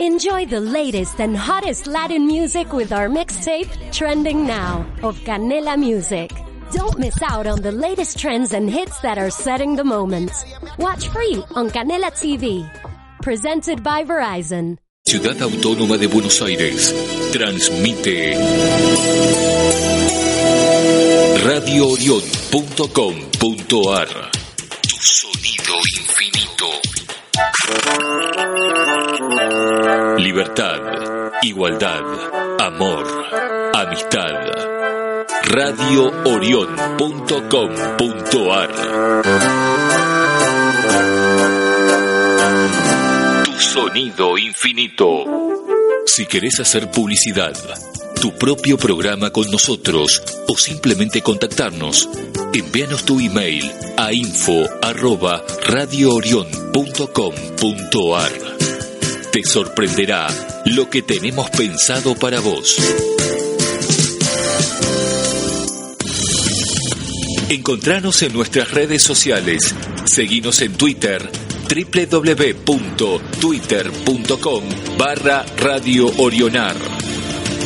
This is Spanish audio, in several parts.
Enjoy the latest and hottest Latin music with our mixtape, Trending Now, of Canela Music. Don't miss out on the latest trends and hits that are setting the moment. Watch free on Canela TV. Presented by Verizon. Ciudad Autónoma de Buenos Aires transmite radioorion.com.ar Tu sonido infinito. Libertad, igualdad, amor, amistad. radioorion.com.ar Tu sonido infinito. Si querés hacer publicidad, tu propio programa con nosotros o simplemente contactarnos, envíanos tu email a info. Te sorprenderá lo que tenemos pensado para vos. Encontranos en nuestras redes sociales. Seguinos en Twitter www.twitter.com barra Radio Orionar.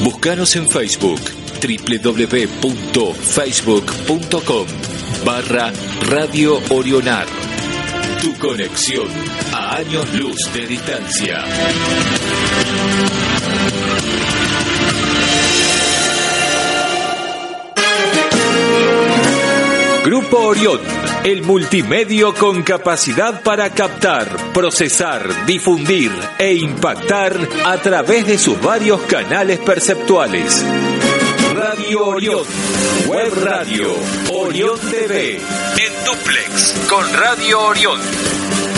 Búscanos en Facebook www.facebook.com barra Radio Orionar. Tu conexión a años luz de distancia. Grupo Orión, el multimedio con capacidad para captar, procesar, difundir e impactar a través de sus varios canales perceptuales. Radio Orión, Web Radio, Orión TV, en duplex con Radio Orión.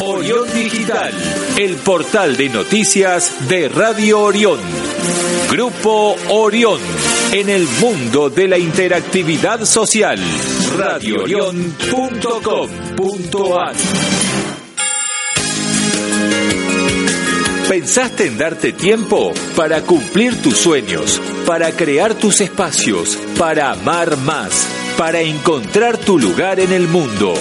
Orión Digital, el portal de noticias de Radio Orión. Grupo Orión, en el mundo de la interactividad social. radioorión.com.ar ¿Pensaste en darte tiempo para cumplir tus sueños, para crear tus espacios, para amar más, para encontrar tu lugar en el mundo?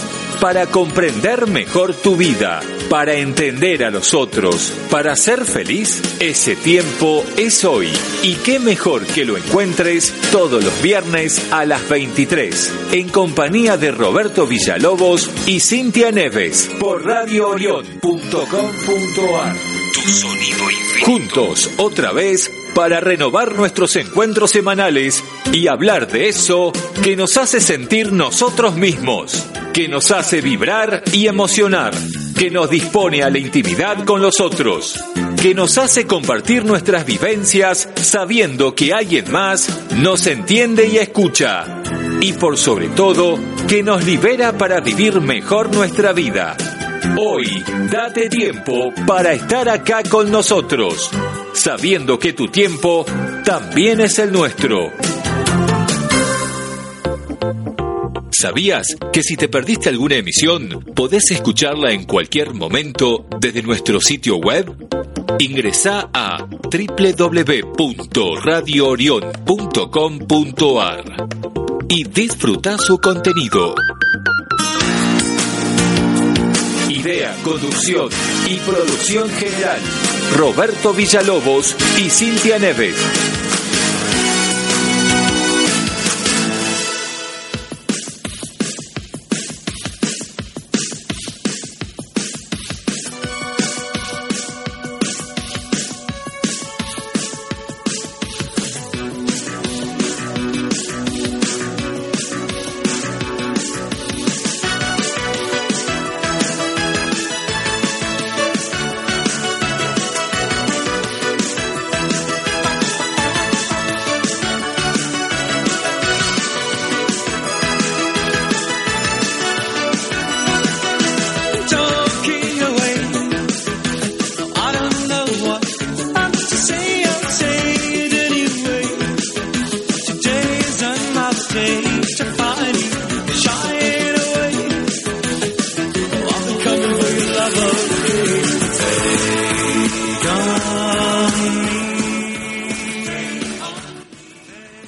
Para comprender mejor tu vida, para entender a los otros, para ser feliz, ese tiempo es hoy. Y qué mejor que lo encuentres todos los viernes a las 23, en compañía de Roberto Villalobos y Cintia Neves, por infinito. Juntos, otra vez, para renovar nuestros encuentros semanales y hablar de eso que nos hace sentir nosotros mismos, que nos hace vibrar y emocionar, que nos dispone a la intimidad con los otros, que nos hace compartir nuestras vivencias sabiendo que alguien más nos entiende y escucha, y por sobre todo, que nos libera para vivir mejor nuestra vida. Hoy, date tiempo para estar acá con nosotros, sabiendo que tu tiempo también es el nuestro. ¿Sabías que si te perdiste alguna emisión, podés escucharla en cualquier momento desde nuestro sitio web? Ingresa a www.radioorion.com.ar y disfruta su contenido. Idea, conducción y producción general. Roberto Villalobos y Cintia Neves.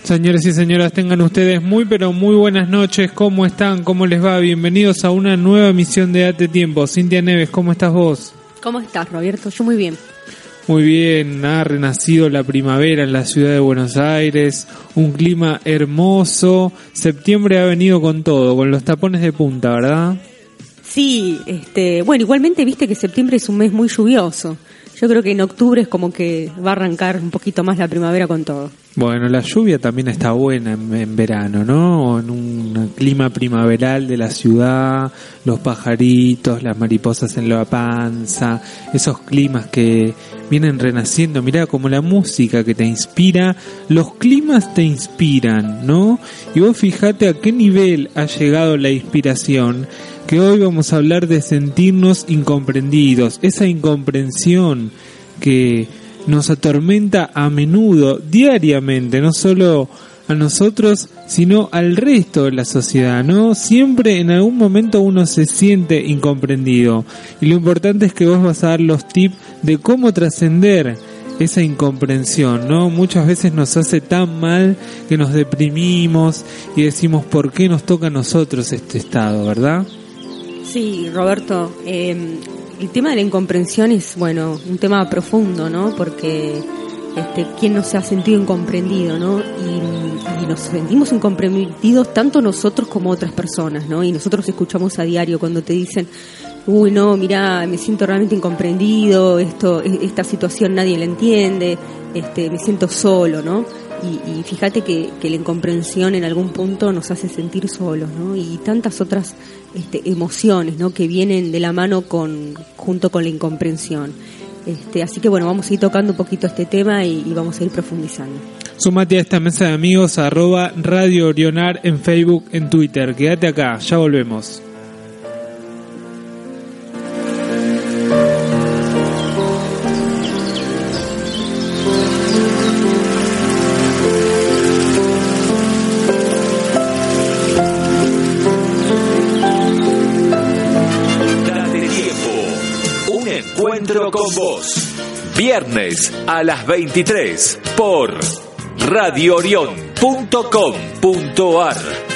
Señores y señoras, tengan ustedes muy pero muy buenas noches. ¿Cómo están? ¿Cómo les va? Bienvenidos a una nueva emisión de Date Tiempo. Cintia Neves, ¿cómo estás vos? ¿Cómo estás, Roberto? Yo muy bien. Muy bien, ha renacido la primavera en la ciudad de Buenos Aires, un clima hermoso, septiembre ha venido con todo, con los tapones de punta, ¿verdad? Sí, este, bueno, igualmente viste que septiembre es un mes muy lluvioso. Yo creo que en octubre es como que va a arrancar un poquito más la primavera con todo. Bueno, la lluvia también está buena en, verano, ¿no? En un clima primaveral de la ciudad, los pajaritos, las mariposas en la panza, esos climas que vienen renaciendo. Mirá, como la música que te inspira, los climas te inspiran, ¿no? Y vos fijate a qué nivel ha llegado la inspiración que hoy vamos a hablar de sentirnos incomprendidos, esa incomprensión que nos atormenta a menudo, diariamente, no solo a nosotros, sino al resto de la sociedad, ¿no? Siempre en algún momento uno se siente incomprendido y lo importante es que vos vas a dar los tips de cómo trascender esa incomprensión, ¿no? Muchas veces nos hace tan mal que nos deprimimos y decimos por qué nos toca a nosotros este estado, ¿verdad? Sí, Roberto, em, el tema de la incomprensión es, bueno, un tema profundo, ¿no? Porque este, quién no se ha sentido incomprendido, ¿no? Y, y, nos sentimos incomprendidos tanto nosotros como otras personas, ¿no? Y nosotros escuchamos a diario cuando te dicen, uy, no, mira, me siento realmente incomprendido, esto, e, esta situación nadie la entiende, este, me siento solo, ¿no? Y, fíjate que, que, la incomprensión en algún punto nos hace sentir solos, ¿no? Y tantas otras este, emociones, ¿no? Que vienen de la mano con, junto con la incomprensión. Este, así que bueno, vamos a ir tocando un poquito este tema y, y vamos a ir profundizando. Sumate a esta mesa de amigos, arroba Radio Orionar en Facebook, en Twitter. Quédate acá, ya volvemos. Con vos. Viernes a las 23 por radioorion.com.ar.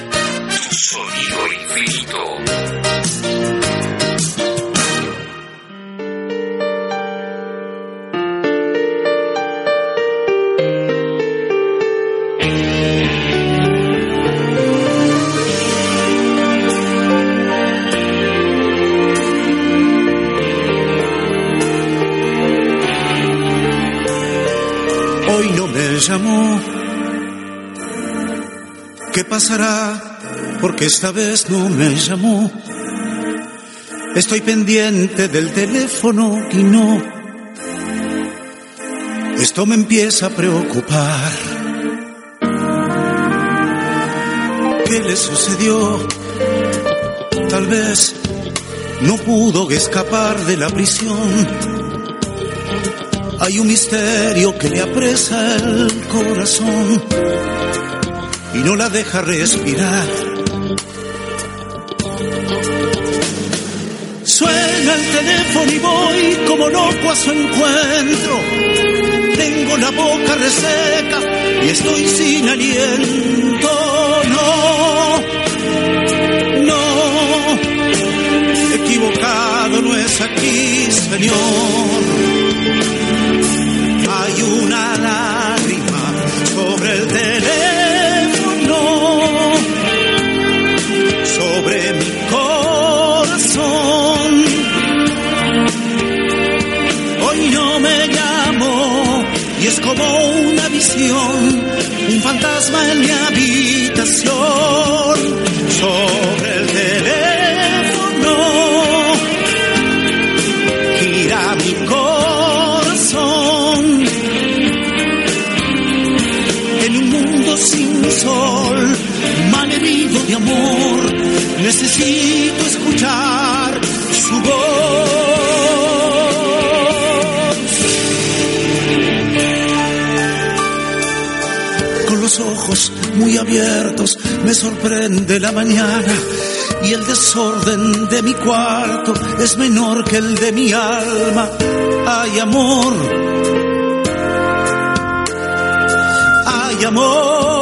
llamó. ¿Qué pasará? Porque esta vez no me llamó. Estoy pendiente del teléfono y no. Esto me empieza a preocupar. ¿Qué le sucedió? Tal vez no pudo escapar de la prisión hay un misterio que le apresa el corazón y no la deja respirar. Suena el teléfono y voy como loco a su encuentro. Tengo la boca reseca y estoy sin aliento. No, no, equivocado no es aquí, Señor la mañana y el desorden de mi cuarto es menor que el de mi alma. Hay amor amor.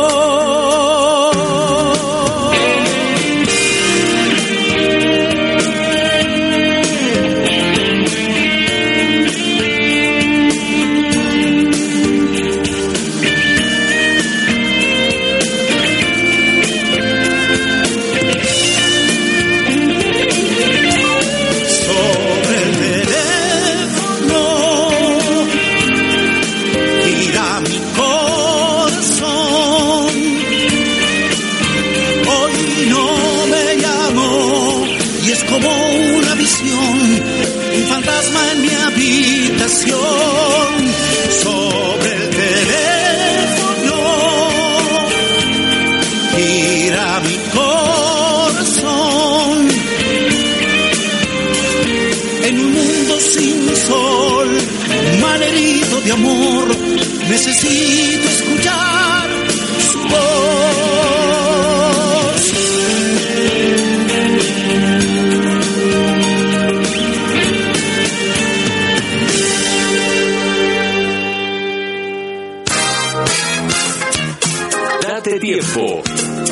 Date tiempo.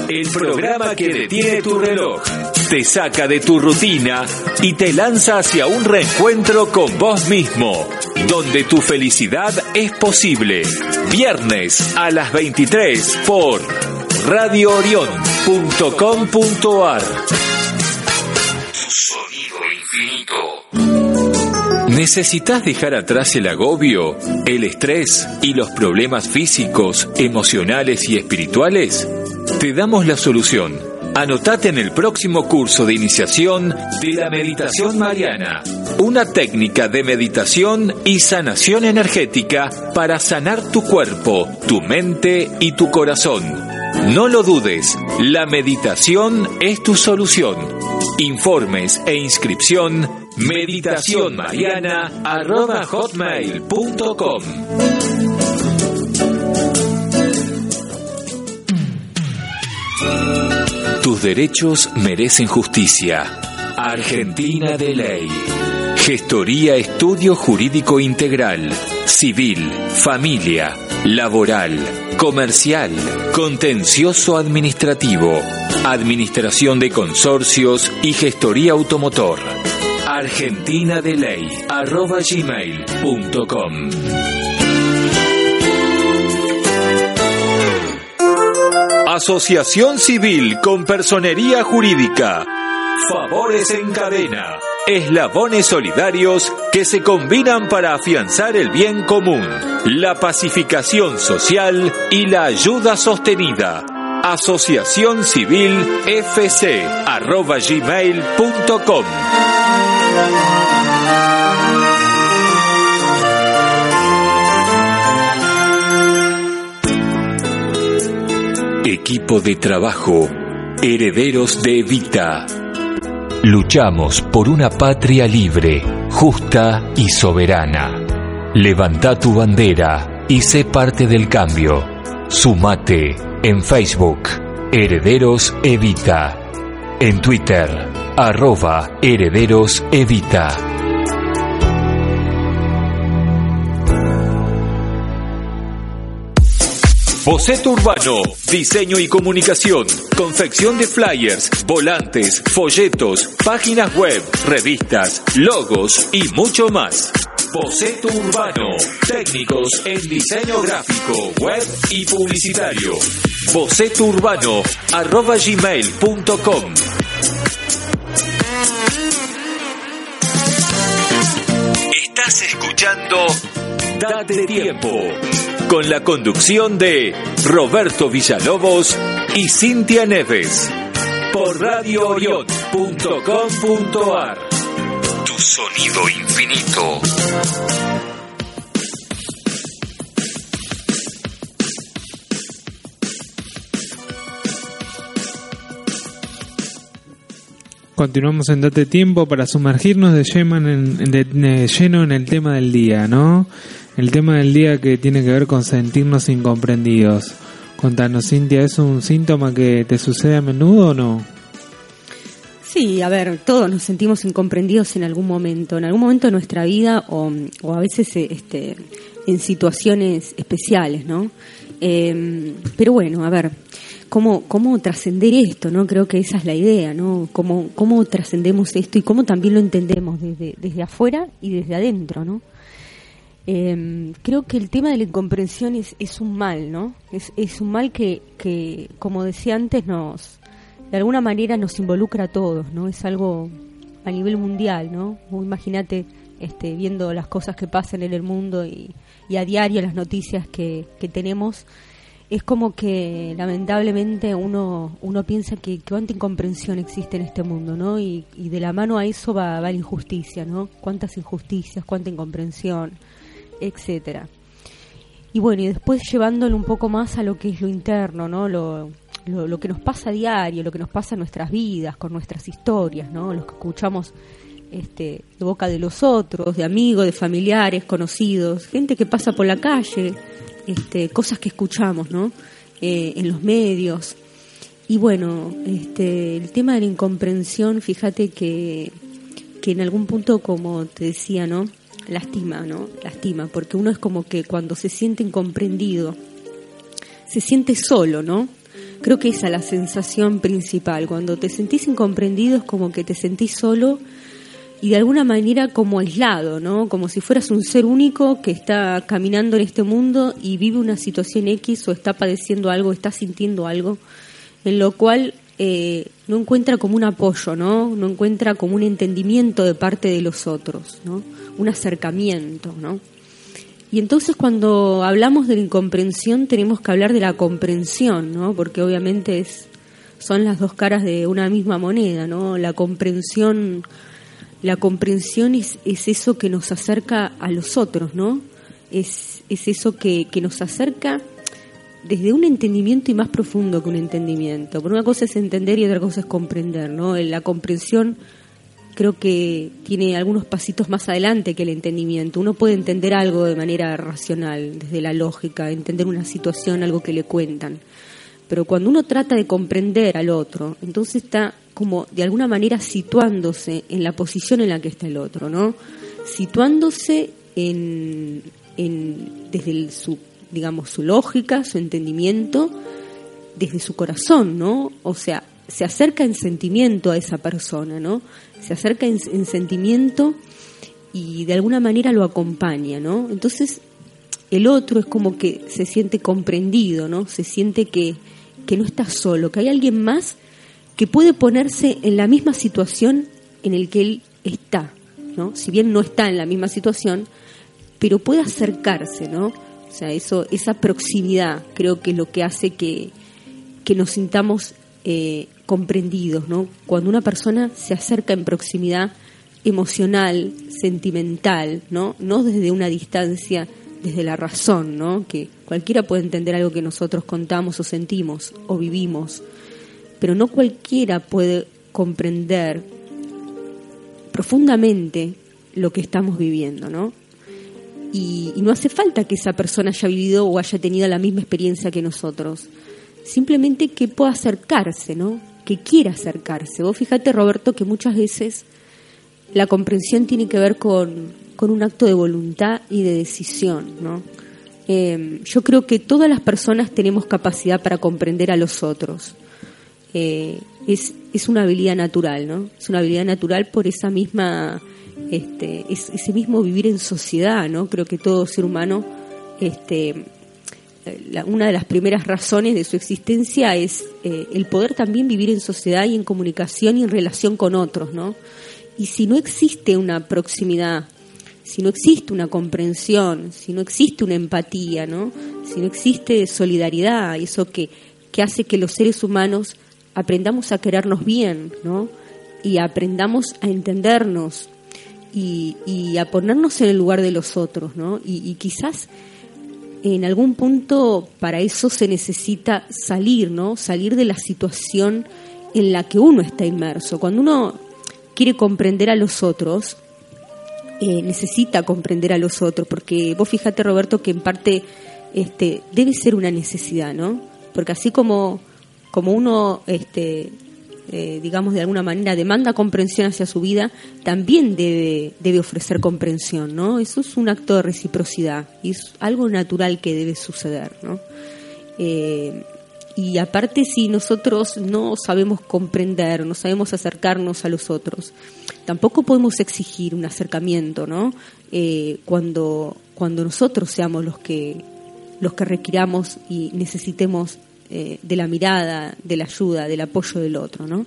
El programa que detiene tu reloj, te saca de tu rutina y te lanza hacia un reencuentro con vos mismo, donde tu felicidad es posible. Viernes a las 23 por radioorion.com.ar. ¿Necesitas dejar atrás el agobio, el estrés y los problemas físicos, emocionales y espirituales? Te damos la solución. Anotate en el próximo curso de iniciación de la meditación mariana, una técnica de meditación y sanación energética para sanar tu cuerpo, tu mente y tu corazón. No lo dudes, la meditación es tu solución. Informes e inscripción meditacionmariana.hotmail.com Tus derechos merecen justicia. Argentina de Ley. Gestoría Estudio Jurídico Integral. Civil, familia, laboral, comercial, contencioso administrativo, administración de consorcios y gestoría automotor. Argentina de Ley. arroba gmail.com. Asociación Civil con Personería Jurídica. Favores en cadena. Eslabones solidarios que se combinan para afianzar el bien común, la pacificación social y la ayuda sostenida. Asociación Civil FC arroba gmail.com. Equipo de trabajo, herederos de Evita. Luchamos por una patria libre, justa y soberana. Levanta tu bandera y sé parte del cambio. Sumate en Facebook, Herederos Evita. En Twitter, arroba Herederos Evita. Boceto Urbano, diseño y comunicación, confección de flyers, volantes, folletos, páginas web, revistas, logos y mucho más. Boceto Urbano, técnicos en diseño gráfico, web y publicitario. Boceto Urbano, arroba gmail.com. Estás escuchando Date Tiempo con la conducción de Roberto Villalobos y Cintia Neves por radioorion.com.ar Tu sonido infinito. Continuamos en Date Tiempo para sumergirnos de, lleno en, de- de lleno en el tema del día, ¿no? El tema del día que tiene que ver con sentirnos incomprendidos. Contanos, Cintia, ¿es un síntoma que te sucede a menudo o no? Sí, a ver, todos nos sentimos incomprendidos en algún momento, en algún momento de nuestra vida o, a veces eh, este, en situaciones especiales, ¿no? Eh, pero bueno, a ver, ¿cómo, cómo trascender esto, no? Creo que esa es la idea, ¿no? ¿Cómo, cómo trascendemos esto y cómo también lo entendemos desde, desde afuera y desde adentro, ¿no? Eh, creo que el tema de la incomprensión es, es un mal, ¿no? Es, es un mal que, que, como decía antes, nos de alguna manera nos involucra a todos, ¿no? Es algo a nivel mundial, ¿no? Imagínate este, viendo las cosas que pasan en el mundo y, y a diario las noticias que, que tenemos, es como que lamentablemente uno, uno piensa que cuánta incomprensión existe en este mundo, ¿no? Y, y de la mano a eso va, va la injusticia, ¿no? Cuántas injusticias, cuánta incomprensión, etcétera. Y bueno, y después llevándolo un poco más a lo que es lo interno, ¿no? Lo, lo, que nos pasa a diario, lo que nos pasa en nuestras vidas, con nuestras historias, ¿no? Los que escuchamos este, de boca de los otros, de amigos, de familiares, conocidos, gente que pasa por la calle, este, cosas que escuchamos, ¿no? Eh, en los medios. Y bueno, este, el tema de la incomprensión, fíjate que, que en algún punto, como te decía, ¿no? Lastima, ¿no? Lastima, porque uno es como que cuando se siente incomprendido, se siente solo, ¿no? Creo que esa es la sensación principal. Cuando te sentís incomprendido es como que te sentís solo y de alguna manera como aislado, ¿no? Como si fueras un ser único que está caminando en este mundo y vive una situación X o está padeciendo algo, está sintiendo algo, en lo cual eh, no encuentra como un apoyo, ¿no? No encuentra como un entendimiento de parte de los otros, ¿no? Un acercamiento, ¿no? Y entonces cuando hablamos de la incomprensión tenemos que hablar de la comprensión, ¿no? Porque obviamente es, son las dos caras de una misma moneda, ¿no? La comprensión, la comprensión es, es eso que nos acerca a los otros, ¿no? Es, es eso que, que nos acerca desde un entendimiento y más profundo que un entendimiento. Por una cosa es entender y otra cosa es comprender, ¿no? La comprensión creo que tiene algunos pasitos más adelante que el entendimiento. Uno puede entender algo de manera racional, desde la lógica, entender una situación, algo que le cuentan. Pero cuando uno trata de comprender al otro, entonces está como de alguna manera situándose en la posición en la que está el otro, ¿no? Situándose en, desde su, digamos, su lógica, su entendimiento, desde su corazón, ¿no? O sea, se acerca en sentimiento a esa persona, ¿no? Se acerca en, sentimiento y de alguna manera lo acompaña, ¿no? Entonces el otro es como que se siente comprendido, ¿no? Se siente que, que no está solo, que hay alguien más que puede ponerse en la misma situación en el que él está, ¿no? Si bien no está en la misma situación, pero puede acercarse, ¿no? O sea, eso, esa proximidad creo que es lo que hace que, que nos sintamos eh, comprendidos, ¿no? Cuando una persona se acerca en proximidad emocional, sentimental, ¿no? No desde una distancia, desde la razón, ¿no? Que cualquiera puede entender algo que nosotros contamos o sentimos o vivimos, pero no cualquiera puede comprender profundamente lo que estamos viviendo, ¿no? Y, no hace falta que esa persona haya vivido o haya tenido la misma experiencia que nosotros. Simplemente que pueda acercarse, ¿no? que quiera acercarse. Vos fíjate, Roberto, que muchas veces la comprensión tiene que ver con, con un acto de voluntad y de decisión, ¿no? Em, yo creo que todas las personas tenemos capacidad para comprender a los otros. Eh, es, es una habilidad natural, ¿no? Es una habilidad natural por esa misma, este, ese mismo vivir en sociedad, ¿no? Creo que todo ser humano este, una de las primeras razones de su existencia es eh, el poder también vivir en sociedad y en comunicación y en relación con otros, ¿no? Y si no existe una proximidad, si no existe una comprensión, si no existe una empatía, ¿no? Si no existe solidaridad, eso que, que hace que los seres humanos aprendamos a querernos bien, ¿no? Y aprendamos a entendernos y, y a ponernos en el lugar de los otros, ¿no? Y, quizás en algún punto para eso se necesita salir, ¿no? Salir de la situación en la que uno está inmerso. Cuando uno quiere comprender a los otros, eh, necesita comprender a los otros, porque vos fíjate, Roberto, que en parte este, debe ser una necesidad, ¿no? Porque así como, como uno este, eh, digamos, de alguna manera demanda comprensión hacia su vida, también debe, debe ofrecer comprensión, ¿no? Eso es un acto de reciprocidad y es algo natural que debe suceder, ¿no? Eh, y aparte si nosotros no sabemos comprender, no sabemos acercarnos a los otros, tampoco podemos exigir un acercamiento, ¿no? Eh, cuando, cuando nosotros seamos los que, los que requiramos y necesitemos eh, de la mirada, de la ayuda, del apoyo del otro, ¿no?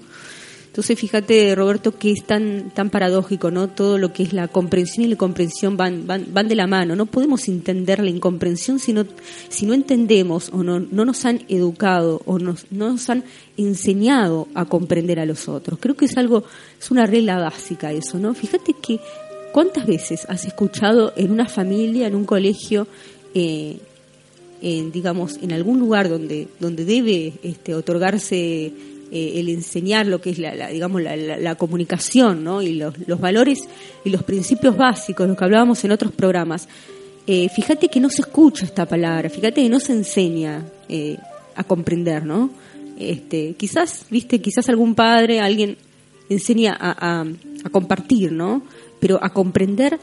Entonces, fíjate, Roberto, que es tan, tan paradójico, ¿no? Todo lo que es la comprensión y la comprensión van, van, van de la mano. No podemos entender la incomprensión si no, si no entendemos o no, no nos han educado o no nos han enseñado a comprender a los otros. Creo que es algo, es una regla básica eso, ¿no? Fíjate que cuántas veces has escuchado en una familia, en un colegio, eh, en, digamos, en algún lugar donde, donde debe este, otorgarse eh, el enseñar lo que es la, digamos la, comunicación ¿no? y los, los, valores y los principios básicos, lo que hablábamos en otros programas, eh, fíjate que no se escucha esta palabra, fíjate que no se enseña eh, a comprender, ¿no? Este, quizás, viste, quizás algún padre, alguien enseña a, a, a compartir, ¿no? Pero a comprender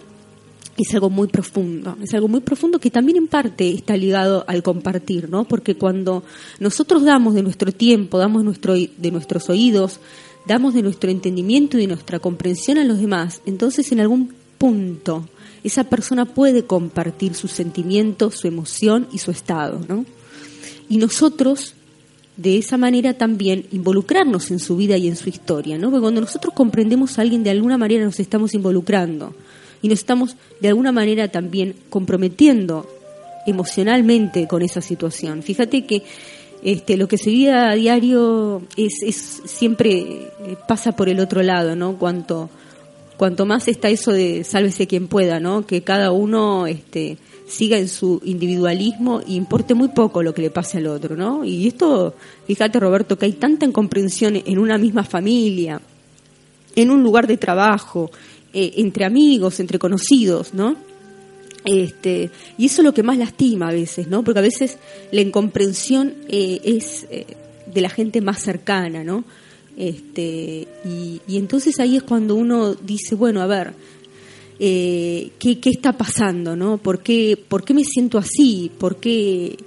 es algo muy profundo, es algo muy profundo que también en parte está ligado al compartir, ¿no? Porque cuando nosotros damos de nuestro tiempo, damos nuestro, de nuestros oídos, damos de nuestro entendimiento y de nuestra comprensión a los demás, entonces en algún punto esa persona puede compartir su sentimiento, su emoción y su estado, ¿no? Y nosotros de esa manera también involucrarnos en su vida y en su historia, ¿no? Porque cuando nosotros comprendemos a alguien de alguna manera nos estamos involucrando y nos estamos de alguna manera también comprometiendo emocionalmente con esa situación. Fíjate que este, lo que se vive a diario es, es siempre eh, pasa por el otro lado, ¿no? Cuanto, cuanto más está eso de sálvese quien pueda, ¿no? Que cada uno este, siga en su individualismo y importe muy poco lo que le pase al otro, ¿no? Y esto, fíjate Roberto, que hay tanta incomprensión en una misma familia, en un lugar de trabajo, eh, entre amigos, entre conocidos, ¿no? Este, y eso es lo que más lastima a veces, ¿no? Porque a veces la incomprensión eh, es eh, de la gente más cercana, ¿no? Este, y, entonces ahí es cuando uno dice, bueno, a ver, ¿qué, ¿qué, está pasando, no? ¿Por qué, ¿Por qué me siento así? ¿Por qué,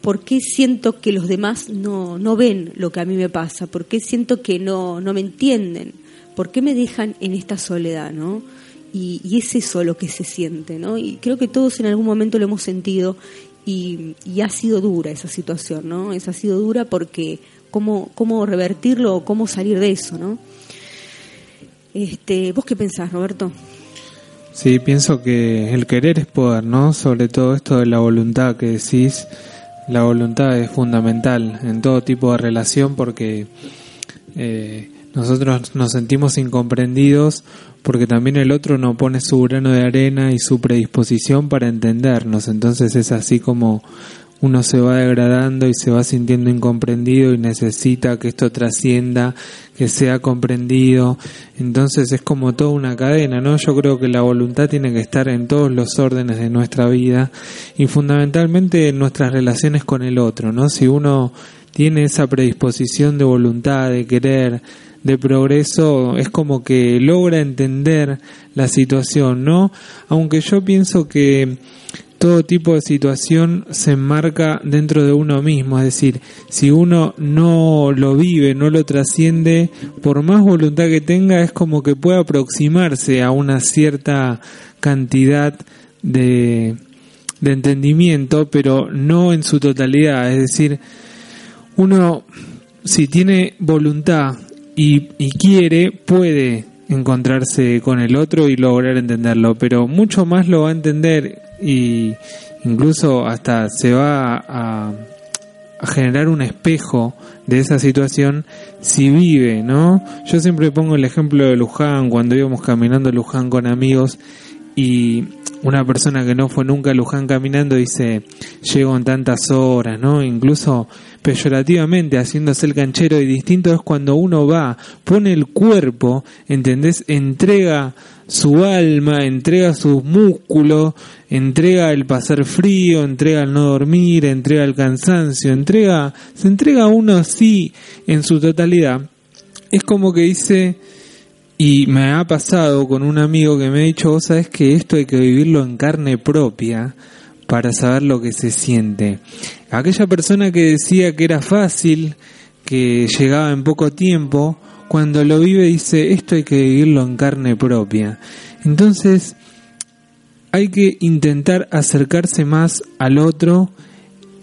¿Por qué siento que los demás no, no ven lo que a mí me pasa? ¿Por qué siento que no, no me entienden? ¿Por qué me dejan en esta soledad, no? Y, es eso lo que se siente, ¿no? Y creo que todos en algún momento lo hemos sentido y, ha sido dura esa situación, ¿no? Esa ha sido dura porque cómo, cómo revertirlo o cómo salir de eso, ¿no? Este, ¿Vos qué pensás, Roberto? Sí, pienso que el querer es poder, ¿no? Sobre todo esto de la voluntad que decís, la voluntad es fundamental en todo tipo de relación porque eh, nosotros nos sentimos incomprendidos porque también el otro no pone su grano de arena y su predisposición para entendernos. Entonces es así como uno se va degradando y se va sintiendo incomprendido y necesita que esto trascienda, que sea comprendido. Entonces es como toda una cadena, ¿no? Yo creo que la voluntad tiene que estar en todos los órdenes de nuestra vida y fundamentalmente en nuestras relaciones con el otro, ¿no? Si uno tiene esa predisposición de voluntad, de querer, de progreso es como que logra entender la situación, ¿no? Aunque yo pienso que todo tipo de situación se enmarca dentro de uno mismo, es decir, si uno no lo vive, no lo trasciende, por más voluntad que tenga, es como que puede aproximarse a una cierta cantidad de, de entendimiento, pero no en su totalidad, es decir, uno si tiene voluntad y, y quiere, puede encontrarse con el otro y lograr entenderlo, pero mucho más lo va a entender y incluso hasta se va a, a, generar un espejo de esa situación si vive, ¿no? Yo siempre pongo el ejemplo de Luján, cuando íbamos caminando Luján con amigos y una persona que no fue nunca a Luján caminando dice, llego en tantas horas, ¿no? Incluso peyorativamente haciéndose el canchero y distinto es cuando uno va, pone el cuerpo, ¿entendés? Entrega su alma, entrega sus músculos, entrega el pasar frío, entrega el no dormir, entrega el cansancio, entrega, se entrega uno así en su totalidad. Es como que dice, y me ha pasado con un amigo que me ha dicho, vos sabés que esto hay que vivirlo en carne propia para saber lo que se siente. Aquella persona que decía que era fácil, que llegaba en poco tiempo, cuando lo vive dice, esto hay que vivirlo en carne propia. Entonces, hay que intentar acercarse más al otro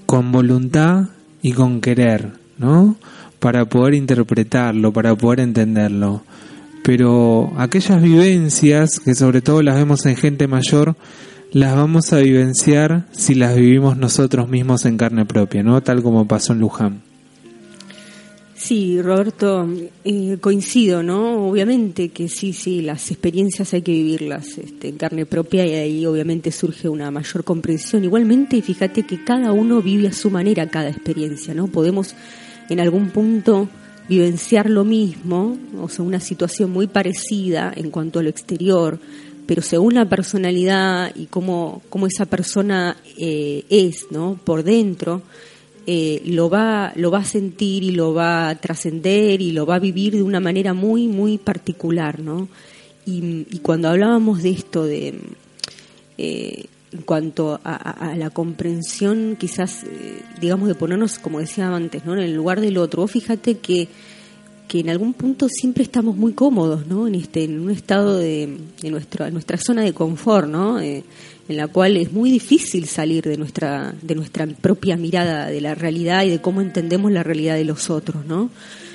con voluntad y con querer, ¿no? Para poder interpretarlo, para poder entenderlo pero aquellas vivencias, que sobre todo las vemos en gente mayor, las vamos a vivenciar si las vivimos nosotros mismos en carne propia, ¿no? Tal como pasó en Luján. Sí, Roberto, eh, coincido, ¿no? Obviamente que sí, sí, las experiencias hay que vivirlas este, en carne propia y ahí obviamente surge una mayor comprensión. Igualmente, fíjate que cada uno vive a su manera cada experiencia, ¿no? Podemos en algún punto vivenciar lo mismo, o sea, una situación muy parecida en cuanto a lo exterior, pero según la personalidad y cómo, cómo esa persona eh, es, ¿no? Por dentro, eh, lo, va, lo va a sentir y lo va a trascender y lo va a vivir de una manera muy, muy particular, ¿no? Y, cuando hablábamos de esto, de eh, en cuanto a, la comprensión, quizás, eh, digamos, de ponernos, como decía antes, ¿no? en el lugar del otro. fíjate que, que en algún punto siempre estamos muy cómodos, ¿no? En, este, en un estado de, de nuestra, nuestra zona de confort, ¿no? Eh, en la cual es muy difícil salir de nuestra, de nuestra propia mirada de la realidad y de cómo entendemos la realidad de los otros, ¿no?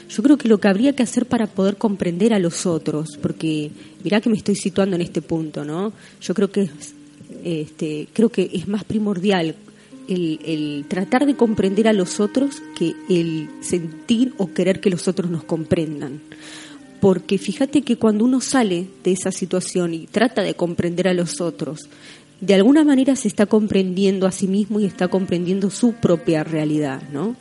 Yo creo que lo que habría que hacer para poder comprender a los otros, porque mirá que me estoy situando en este punto, ¿no? Yo creo que este, creo que es más primordial el, tratar de comprender a los otros que el sentir o querer que los otros nos comprendan. Porque fíjate que cuando uno sale de esa situación y trata de comprender a los otros, de alguna manera se está comprendiendo a sí mismo y está comprendiendo su propia realidad, ¿no?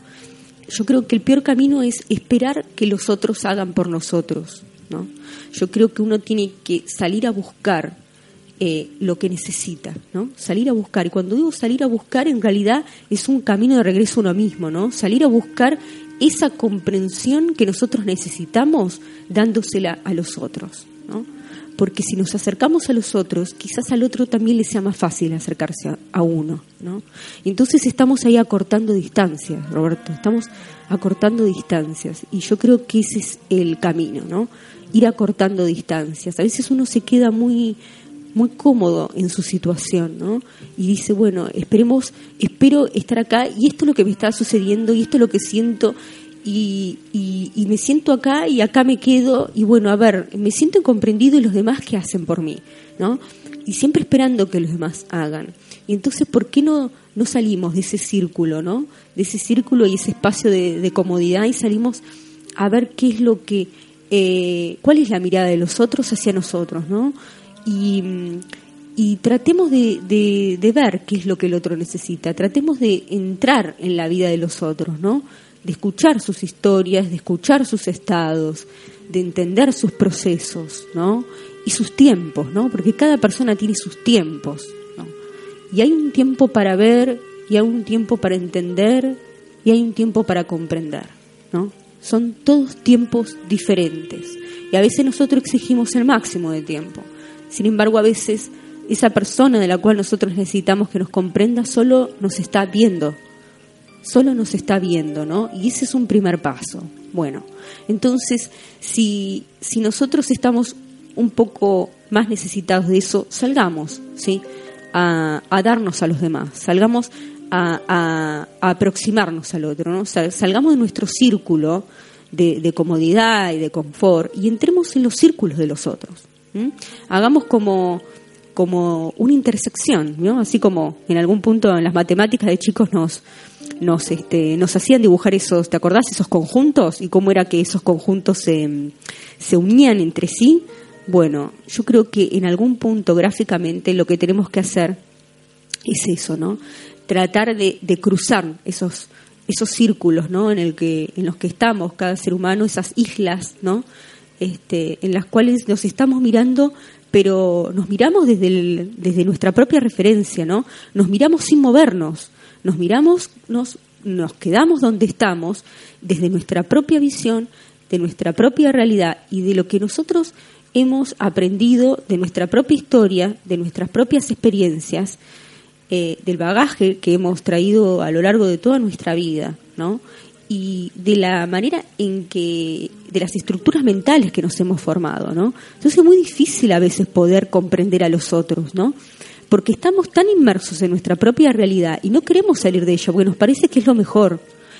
Yo creo que el peor camino es esperar que los otros hagan por nosotros, ¿no? Yo creo que uno tiene que salir a buscar eh, lo que necesita, ¿no? Salir a buscar. Y cuando digo salir a buscar, en realidad es un camino de regreso a uno mismo, ¿no? Salir a buscar esa comprensión que nosotros necesitamos dándosela a los otros, ¿no? Porque si nos acercamos a los otros, quizás al otro también le sea más fácil acercarse a, uno, ¿no? Entonces estamos ahí acortando distancias, Roberto, estamos acortando distancias. Y yo creo que ese es el camino, ¿no? Ir acortando distancias. A veces uno se queda muy muy cómodo en su situación, ¿no? Y dice, bueno, esperemos, espero estar acá y esto es lo que me está sucediendo y esto es lo que siento y, me siento acá y acá me quedo y bueno, a ver, me siento incomprendido y los demás qué hacen por mí, ¿no? Y siempre esperando que los demás hagan. Y entonces, ¿por qué no, no salimos de ese círculo, ¿no? De ese círculo y ese espacio de, comodidad y salimos a ver qué es lo que, eh, cuál es la mirada de los otros hacia nosotros, ¿no? Y, tratemos de, de, ver qué es lo que el otro necesita, tratemos de entrar en la vida de los otros, ¿no? De escuchar sus historias, de escuchar sus estados, de entender sus procesos, ¿no? Y sus tiempos, ¿no? Porque cada persona tiene sus tiempos, ¿no? Y hay un tiempo para ver, y hay un tiempo para entender, y hay un tiempo para comprender, ¿no? Son todos tiempos diferentes. Y a veces nosotros exigimos el máximo de tiempo. Sin embargo, a veces esa persona de la cual nosotros necesitamos que nos comprenda solo nos está viendo, solo nos está viendo, ¿no? Y ese es un primer paso. Bueno, entonces, si, si nosotros estamos un poco más necesitados de eso, salgamos, ¿sí? A, darnos a los demás, salgamos a, aproximarnos al otro, ¿no? Salgamos de nuestro círculo de, de comodidad y de confort y entremos en los círculos de los otros. Hagamos como, como una intersección, ¿no? Así como en algún punto en las matemáticas de chicos nos, nos, este, nos hacían dibujar esos, ¿te acordás? Esos conjuntos y cómo era que esos conjuntos se, se unían entre sí. Bueno, yo creo que en algún punto gráficamente lo que tenemos que hacer es eso, ¿no? Tratar de, de cruzar esos, esos círculos, ¿no? En el que, en los que estamos cada ser humano, esas islas, ¿no? Este, en las cuales nos estamos mirando, pero nos miramos desde, desde nuestra propia referencia, ¿no? Nos miramos sin movernos, nos miramos, nos, nos quedamos donde estamos, desde nuestra propia visión, de nuestra propia realidad y de lo que nosotros hemos aprendido de nuestra propia historia, de nuestras propias experiencias, eh, del bagaje que hemos traído a lo largo de toda nuestra vida, ¿no? Y de la manera en que, de las estructuras mentales que nos hemos formado, ¿no? Entonces es muy difícil a veces poder comprender a los otros, ¿no? Porque estamos tan inmersos en nuestra propia realidad y no queremos salir de ella, porque nos parece que es lo mejor.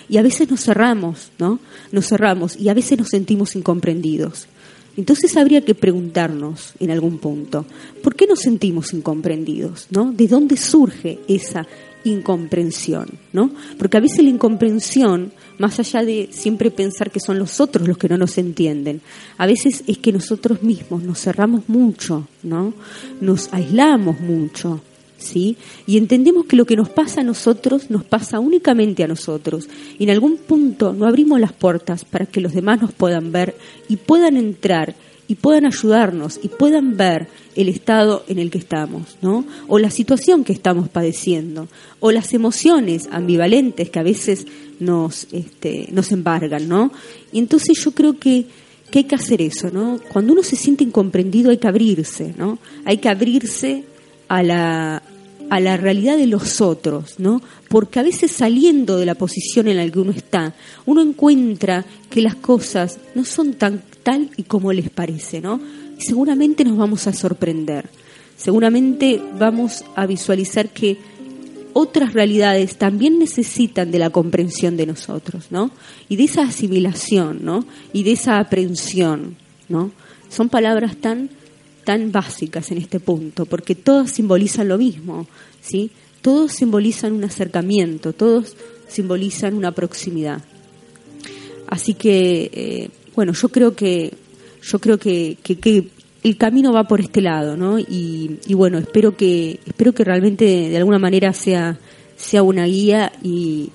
Y a veces nos cerramos, ¿no? Nos cerramos y a veces nos sentimos incomprendidos. Entonces habría que preguntarnos en algún punto, ¿por qué nos sentimos incomprendidos? ¿no? ¿De dónde surge esa incomprensión? ¿no? Porque a veces la incomprensión más allá de siempre pensar que son los otros los que no nos entienden. A veces es que nosotros mismos nos cerramos mucho, ¿no? Nos aislamos mucho, ¿sí? Y entendemos que lo que nos pasa a nosotros nos pasa únicamente a nosotros. Y en algún punto no abrimos las puertas para que los demás nos puedan ver y puedan entrar y puedan ayudarnos y puedan ver el estado en el que estamos, ¿no? O la situación que estamos padeciendo, o las emociones ambivalentes que a veces nos, este, nos embargan, ¿no? Y entonces yo creo que, que hay que hacer eso, ¿no? Cuando uno se siente incomprendido hay que abrirse, ¿no? Hay que abrirse a la, a la realidad de los otros, ¿no? Porque a veces saliendo de la posición en la que uno está, uno encuentra que las cosas no son tan tal y como les parece, ¿no? Seguramente nos vamos a sorprender. Seguramente vamos a visualizar que otras realidades también necesitan de la comprensión de nosotros, ¿no? Y de esa asimilación, ¿no? Y de esa aprehensión, ¿no? Son palabras tan tan básicas en este punto, porque todas simbolizan lo mismo, ¿sí? Todos simbolizan un acercamiento, todos simbolizan una proximidad. Así que eh, bueno, yo creo que yo creo que, que, el camino va por este lado, ¿no? Y, bueno, espero que espero que realmente de alguna manera sea sea una guía y,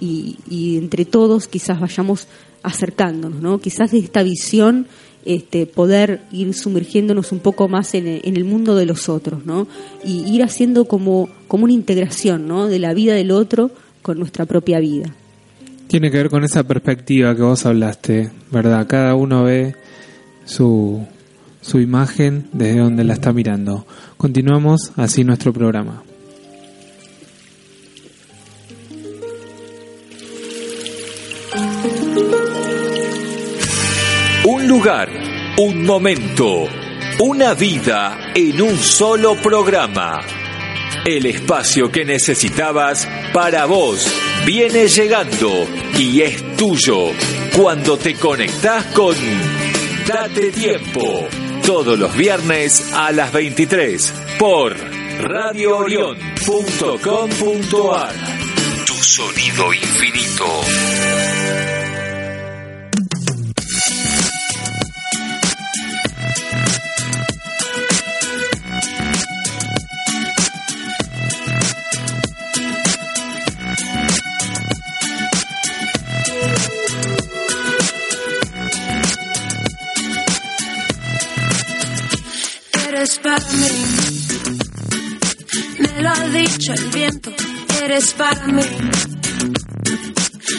y, entre todos quizás vayamos acercándonos, ¿no? Quizás de esta visión este, poder ir sumergiéndonos un poco más en en el, mundo de los otros, ¿no? Y ir haciendo como, como una integración, ¿no? De la vida del otro con nuestra propia vida. Tiene que ver con esa perspectiva que vos hablaste, ¿verdad? Cada uno ve su, su imagen desde donde la está mirando. Continuamos así nuestro programa. Un lugar, un momento, una vida en un solo programa. El espacio que necesitabas para vos viene llegando y es tuyo cuando te conectás con Date Tiempo. Todos los viernes a las 23 por radioorion.com.ar. Tu sonido infinito. Me lo ha dicho el viento, eres para mí.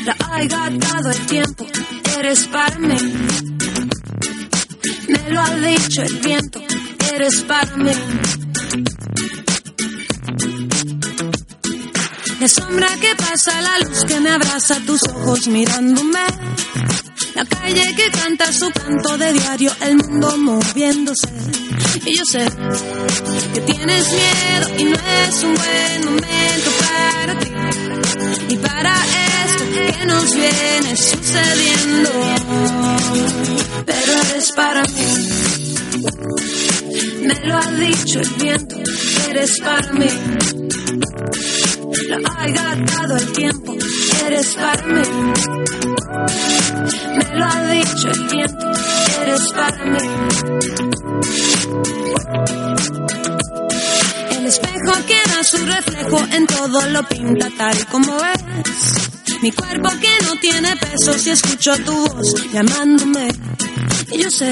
La ha dado el tiempo, eres para mí. Me lo ha dicho el viento, eres para mí. La sombra que pasa, la luz que me abraza, tus ojos mirándome. La calle que canta su canto de diario, el mundo moviéndose y yo sé que tienes miedo y no es un buen momento para ti. Y para esto que nos viene sucediendo. Pero eres para mí. Me lo ha dicho el viento, eres para mí. Lo ha gastado el tiempo, eres para mí. Me lo ha dicho el viento, eres para mí. El espejo que da su reflejo en todo lo pinta tal y como es. Mi cuerpo que no tiene peso si escucho tu voz llamándome. Y yo sé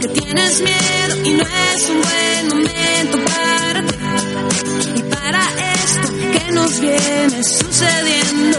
que tienes miedo y no es un buen momento para ti. Y para esto que nos viene sucediendo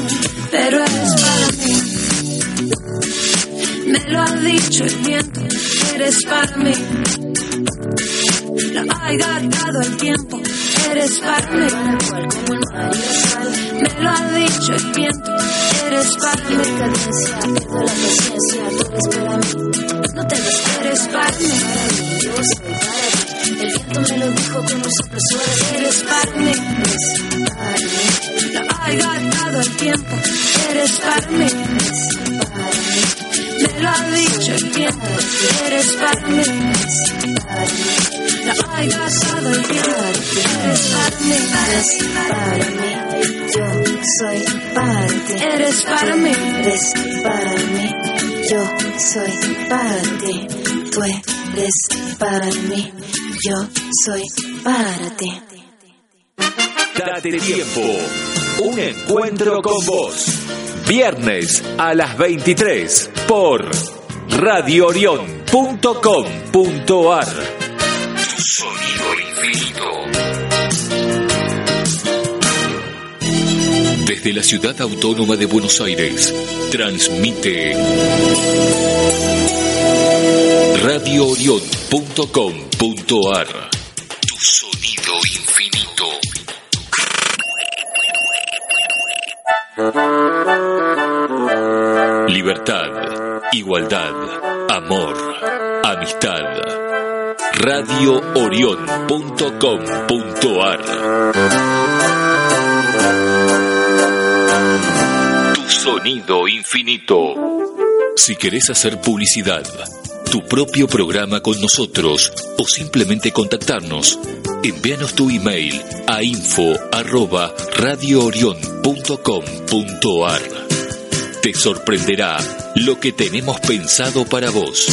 pero es para mí. Me lo ha dicho el viento, eres para mí. Lo ha dado el tiempo, eres para mí. Me lo ha dicho el viento, eres para mí. No te eres para mí. yo para ti. El viento me lo dijo con un soplo eres para mí, eres para mí. Lo ha gastado el tiempo, eres para mí, eres para mí. Me lo ha dicho el viento, eres para mí, eres para mí. Lo ha gastado el tiempo, eres para mí, eres para mí. Yo soy para ti, eres para mí, eres para mí. Yo soy para ti, tú eres para mí. Yo soy para ti. Date tiempo. Un encuentro con vos. Viernes a las 23 por radioorion.com.ar. Tu sonido infinito. Desde la ciudad autónoma de Buenos Aires, transmite radioorion.com.ar. Tu sonido infinito. Libertad, igualdad, amor, amistad. radioorion.com.ar Tu sonido infinito. Si querés hacer publicidad, tu propio programa con nosotros o simplemente contactarnos, envíanos tu email a info arroba radioorion.com.ar. Te sorprenderá lo que tenemos pensado para vos.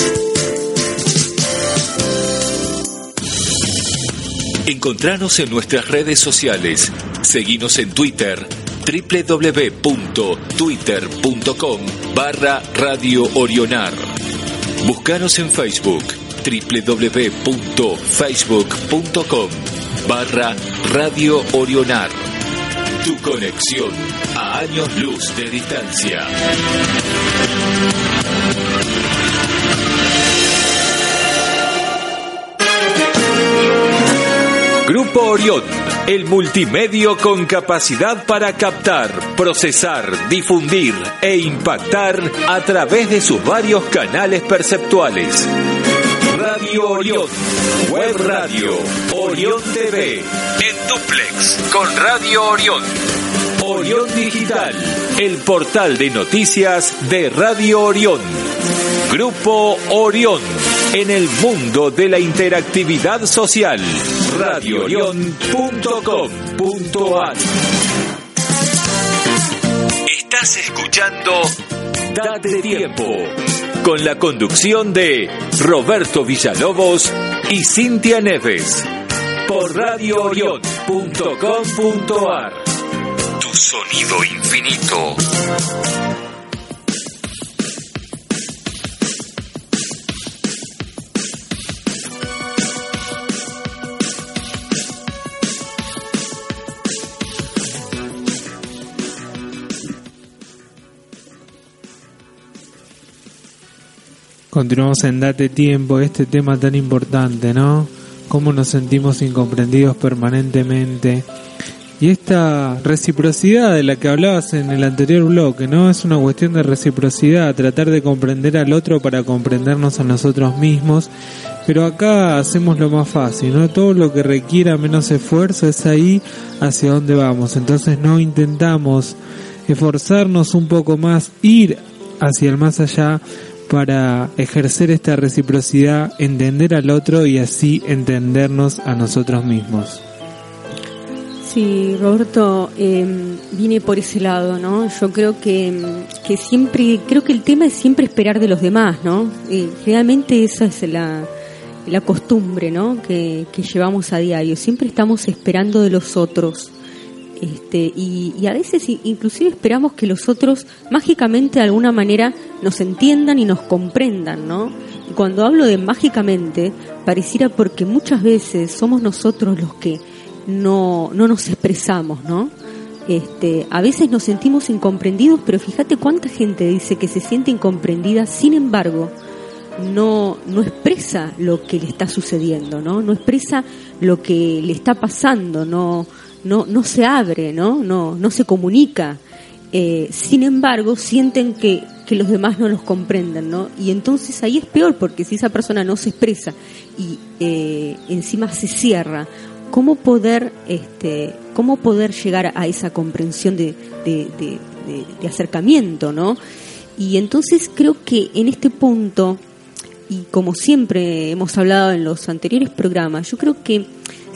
Encontranos en nuestras redes sociales. Seguinos en Twitter www.twitter.com barra Radio Orionar. Buscanos en Facebook www.facebook.com barra Radio Orionar. Tu conexión a años luz de distancia. Grupo Orión, el multimedio con capacidad para captar, procesar, difundir e impactar a través de sus varios canales perceptuales. Radio Orión, Web Radio, Orión TV, en duplex con Radio Orión. Orión Digital, el portal de noticias de Radio Orión. Grupo Orión, en el mundo de la interactividad social. radioorión.com.ar Estás escuchando Date Tiempo, con la conducción de Roberto Villalobos y Cintia Neves, por radioorión.com.ar Tu sonido infinito. Continuamos en Date Tiempo, este tema tan importante, ¿no? Cómo nos sentimos incomprendidos permanentemente. Y esta reciprocidad de la que hablabas en el anterior bloque, ¿no? Es una cuestión de reciprocidad, tratar de comprender al otro para comprendernos a nosotros mismos. Pero acá hacemos lo más fácil, ¿no? Todo lo que requiera menos esfuerzo es ahí hacia donde vamos. Entonces no intentamos esforzarnos un poco más, ir hacia el más allá para ejercer esta reciprocidad, entender al otro y así entendernos a nosotros mismos. Sí, Roberto, eh, vine por ese lado, ¿no? Yo creo que, que siempre, creo que el tema es siempre esperar de los demás, ¿no? Eh, realmente esa es la, la costumbre, ¿no? Que, que llevamos a diario. Siempre estamos esperando de los otros. Este, y, y a veces inclusive esperamos que los otros mágicamente de alguna manera nos entiendan y nos comprendan, ¿no? Y cuando hablo de mágicamente, pareciera porque muchas veces somos nosotros los que no, no nos expresamos, ¿no? Este, a veces nos sentimos incomprendidos, pero fíjate cuánta gente dice que se siente incomprendida, sin embargo, no, no expresa lo que le está sucediendo, ¿no? No expresa lo que le está pasando, no, no, no se abre, ¿no? No, no se comunica. Eh, sin embargo, sienten que, que los demás no nos comprenden, ¿no? Y entonces ahí es peor, porque si esa persona no se expresa y eh, encima se cierra, ¿cómo poder, este, cómo poder llegar a esa comprensión de, de acercamiento, ¿no? Y entonces creo que en este punto, y como siempre hemos hablado en los anteriores programas, yo creo que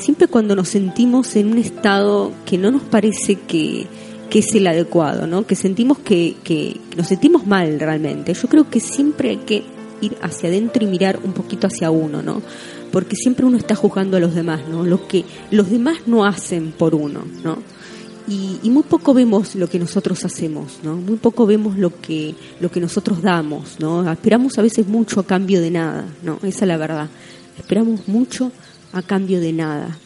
siempre cuando nos sentimos en un estado que no nos parece que, es el adecuado, ¿no? que sentimos que, que nos sentimos mal realmente, yo creo que siempre hay que ir hacia adentro y mirar un poquito hacia uno, ¿no? Porque siempre uno está juzgando a los demás, ¿no? Lo que los demás no hacen por uno, ¿no? Y, muy poco vemos lo que nosotros hacemos, ¿no? Muy poco vemos lo que lo que nosotros damos, ¿no? Esperamos a veces mucho a cambio de nada, ¿no? Esa es la verdad. Esperamos mucho a cambio de nada.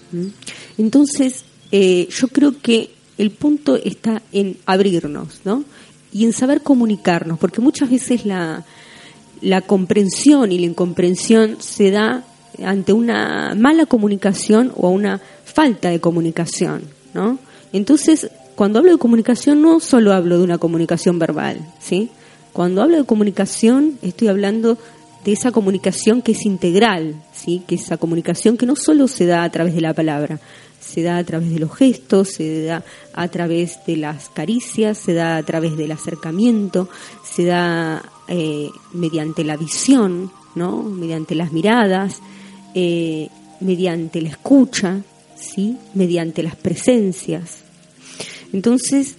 Entonces, eh, yo creo que el punto está en abrirnos, ¿no? Y en saber comunicarnos, porque muchas veces la, la comprensión y la incomprensión se da ante una mala comunicación o una falta de comunicación, ¿no? Entonces, cuando hablo de comunicación no solo hablo de una comunicación verbal, ¿sí? Cuando hablo de comunicación estoy hablando de esa comunicación que es integral, ¿sí? que esa comunicación que no solo se da a través de la palabra, se da a través de los gestos, se da a través de las caricias, se da a través del acercamiento, se da eh, mediante la visión, ¿no? mediante las miradas, eh, mediante la escucha, ¿sí? mediante las presencias. Entonces,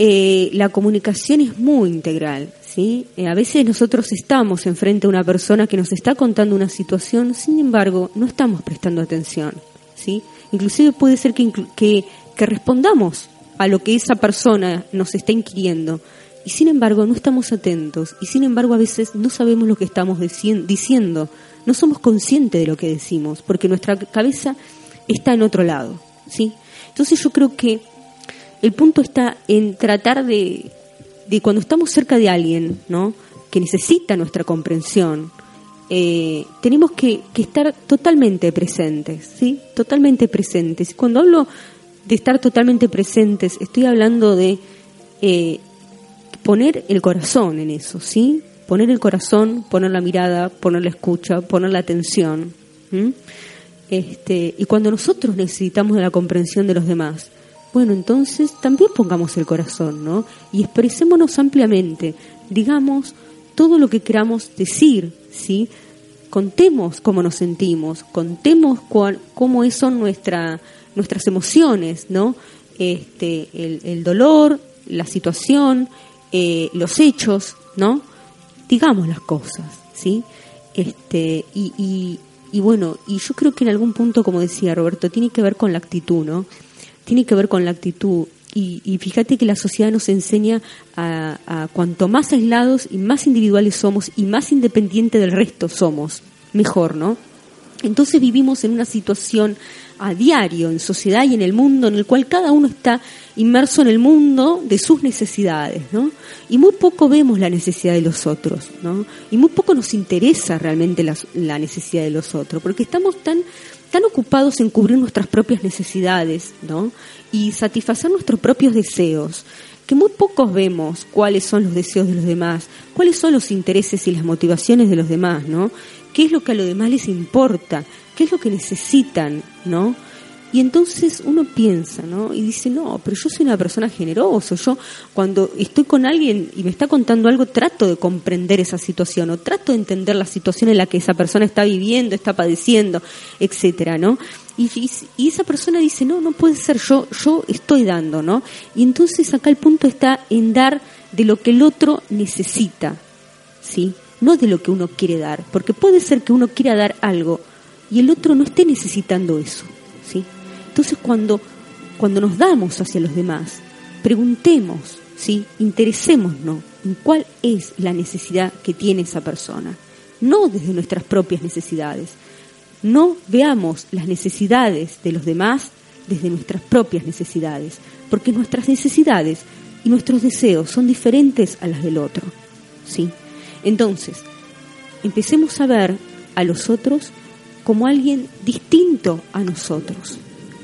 eh, la comunicación es muy integral, ¿sí? Eh, a veces nosotros estamos enfrente a una persona que nos está contando una situación, sin embargo, no estamos prestando atención, ¿sí? Inclusive puede ser que, que, respondamos a lo que esa persona nos está inquiriendo, y sin embargo no estamos atentos, y sin embargo a veces no sabemos lo que estamos diciendo, no somos conscientes de lo que decimos, porque nuestra cabeza está en otro lado, ¿sí? Entonces yo creo que el punto está en tratar de, de cuando estamos cerca de alguien, ¿no? Que necesita nuestra comprensión, eh, tenemos que, estar totalmente presentes, ¿sí? Totalmente presentes. Cuando hablo de estar totalmente presentes, estoy hablando de eh, poner el corazón en eso, ¿sí? Poner el corazón, poner la mirada, poner la escucha, poner la atención. Este, y cuando nosotros necesitamos de la comprensión de los demás, bueno, entonces también pongamos el corazón, ¿no? Y expresémonos ampliamente, digamos todo lo que queramos decir, ¿sí? Contemos cómo nos sentimos, contemos cómo son nuestra, nuestras emociones, ¿no? Este, el, dolor, la situación, eh, los hechos, ¿no? Digamos las cosas, ¿sí? Este, y, y, y bueno, y yo creo que en algún punto, como decía Roberto, tiene que ver con la actitud, ¿no? Tiene que ver con la actitud. Y, fíjate que la sociedad nos enseña a, cuanto más aislados y más individuales somos y más independientes del resto somos, mejor, ¿no? Entonces vivimos en una situación a diario, en sociedad y en el mundo, en el cual cada uno está inmerso en el mundo de sus necesidades, ¿no? Y muy poco vemos la necesidad de los otros, ¿no? Y muy poco nos interesa realmente la necesidad de los otros, porque estamos tan tan ocupados en cubrir nuestras propias necesidades, ¿no? Y satisfacer nuestros propios deseos, que muy pocos vemos cuáles son los deseos de los demás, cuáles son los intereses y las motivaciones de los demás, ¿no? ¿Qué es lo que a los demás les importa? ¿Qué es lo que necesitan, ¿no? Y entonces uno piensa, ¿no? Y dice, no, pero yo soy una persona generosa. Yo cuando estoy con alguien y me está contando algo, trato de comprender esa situación o trato de entender la situación en la que esa persona está viviendo, está padeciendo, etcétera, ¿no? Y, esa persona dice, no, no puede ser, yo, yo estoy dando, ¿no? Y entonces acá el punto está en dar de lo que el otro necesita, ¿sí? No de lo que uno quiere dar, porque puede ser que uno quiera dar algo y el otro no esté necesitando eso, ¿sí? Entonces cuando, cuando nos damos hacia los demás, preguntemos, ¿sí? interesémonos en cuál es la necesidad que tiene esa persona, no desde nuestras propias necesidades. No veamos las necesidades de los demás desde nuestras propias necesidades, porque nuestras necesidades y nuestros deseos son diferentes a las del otro. ¿sí? Entonces, empecemos a ver a los otros como alguien distinto a nosotros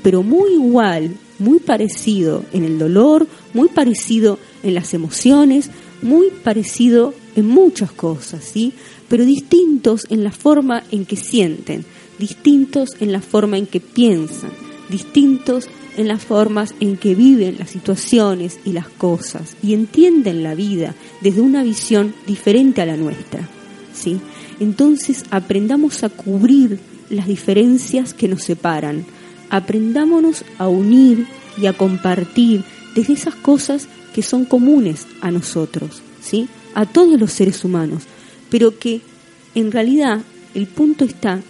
pero muy igual, muy parecido en el dolor, muy parecido en las emociones, muy parecido en muchas cosas, ¿sí? Pero distintos en la forma en que sienten, distintos en la forma en que piensan, distintos en las formas en que viven las situaciones y las cosas y entienden la vida desde una visión diferente a la nuestra, ¿sí? Entonces aprendamos a cubrir las diferencias que nos separan, aprendámonos a unir y a compartir desde esas cosas que son comunes a nosotros, ¿sí? A todos los seres humanos, pero que en realidad el punto está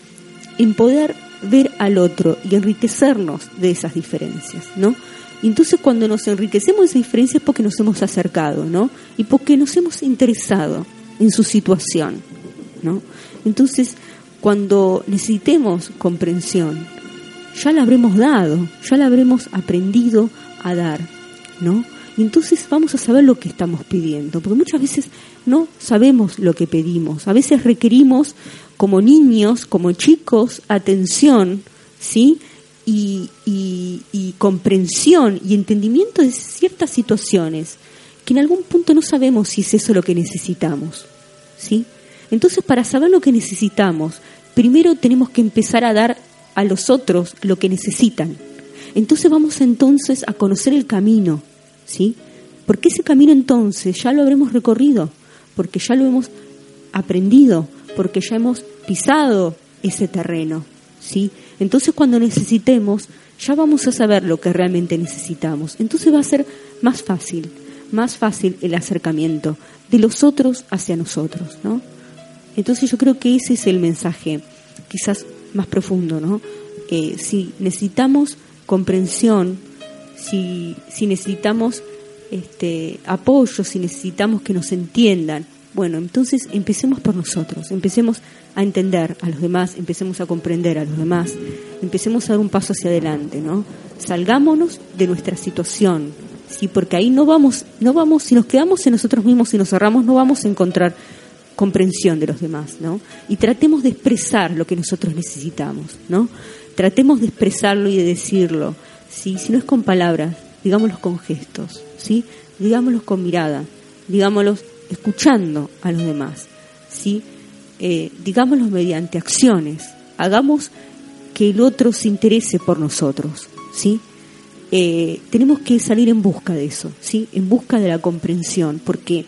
en poder ver al otro y enriquecernos de esas diferencias, ¿no? Entonces cuando nos enriquecemos de esas diferencias es porque nos hemos acercado, ¿no? Y porque nos hemos interesado en su situación, ¿no? Entonces, cuando necesitemos comprensión, ya la habremos dado, ya la habremos aprendido a dar, ¿no? Y entonces vamos a saber lo que estamos pidiendo, porque muchas veces no sabemos lo que pedimos, a veces requerimos como niños, como chicos, atención, ¿sí? Y, y, comprensión y entendimiento de ciertas situaciones que en algún punto no sabemos si es eso lo que necesitamos, ¿sí? Entonces, para saber lo que necesitamos, primero tenemos que empezar a dar a los otros lo que necesitan. Entonces vamos entonces a conocer el camino, ¿sí? Porque ese camino entonces ya lo habremos recorrido, porque ya lo hemos aprendido, porque ya hemos pisado ese terreno, ¿sí? Entonces cuando necesitemos, ya vamos a saber lo que realmente necesitamos. Entonces va a ser más fácil, más fácil el acercamiento de los otros hacia nosotros, ¿no? Entonces yo creo que ese es el mensaje, quizás más profundo, ¿no? Eh, si necesitamos comprensión, si, si necesitamos este, apoyo, si necesitamos que nos entiendan, bueno, entonces empecemos por nosotros, empecemos a entender a los demás, empecemos a comprender a los demás, empecemos a dar un paso hacia adelante, ¿no? Salgámonos de nuestra situación, sí, porque ahí no vamos, no vamos, si nos quedamos en nosotros mismos y nos cerramos, no vamos a encontrar comprensión de los demás, ¿no? Y tratemos de expresar lo que nosotros necesitamos, ¿no? Tratemos de expresarlo y de decirlo, ¿sí? Si no es con palabras, digámoslo con gestos, ¿sí? Digámoslo con mirada, digámoslo escuchando a los demás, ¿sí? Eh, digámoslo mediante acciones, hagamos que el otro se interese por nosotros, ¿sí? Eh, tenemos que salir en busca de eso, ¿sí? En busca de la comprensión, porque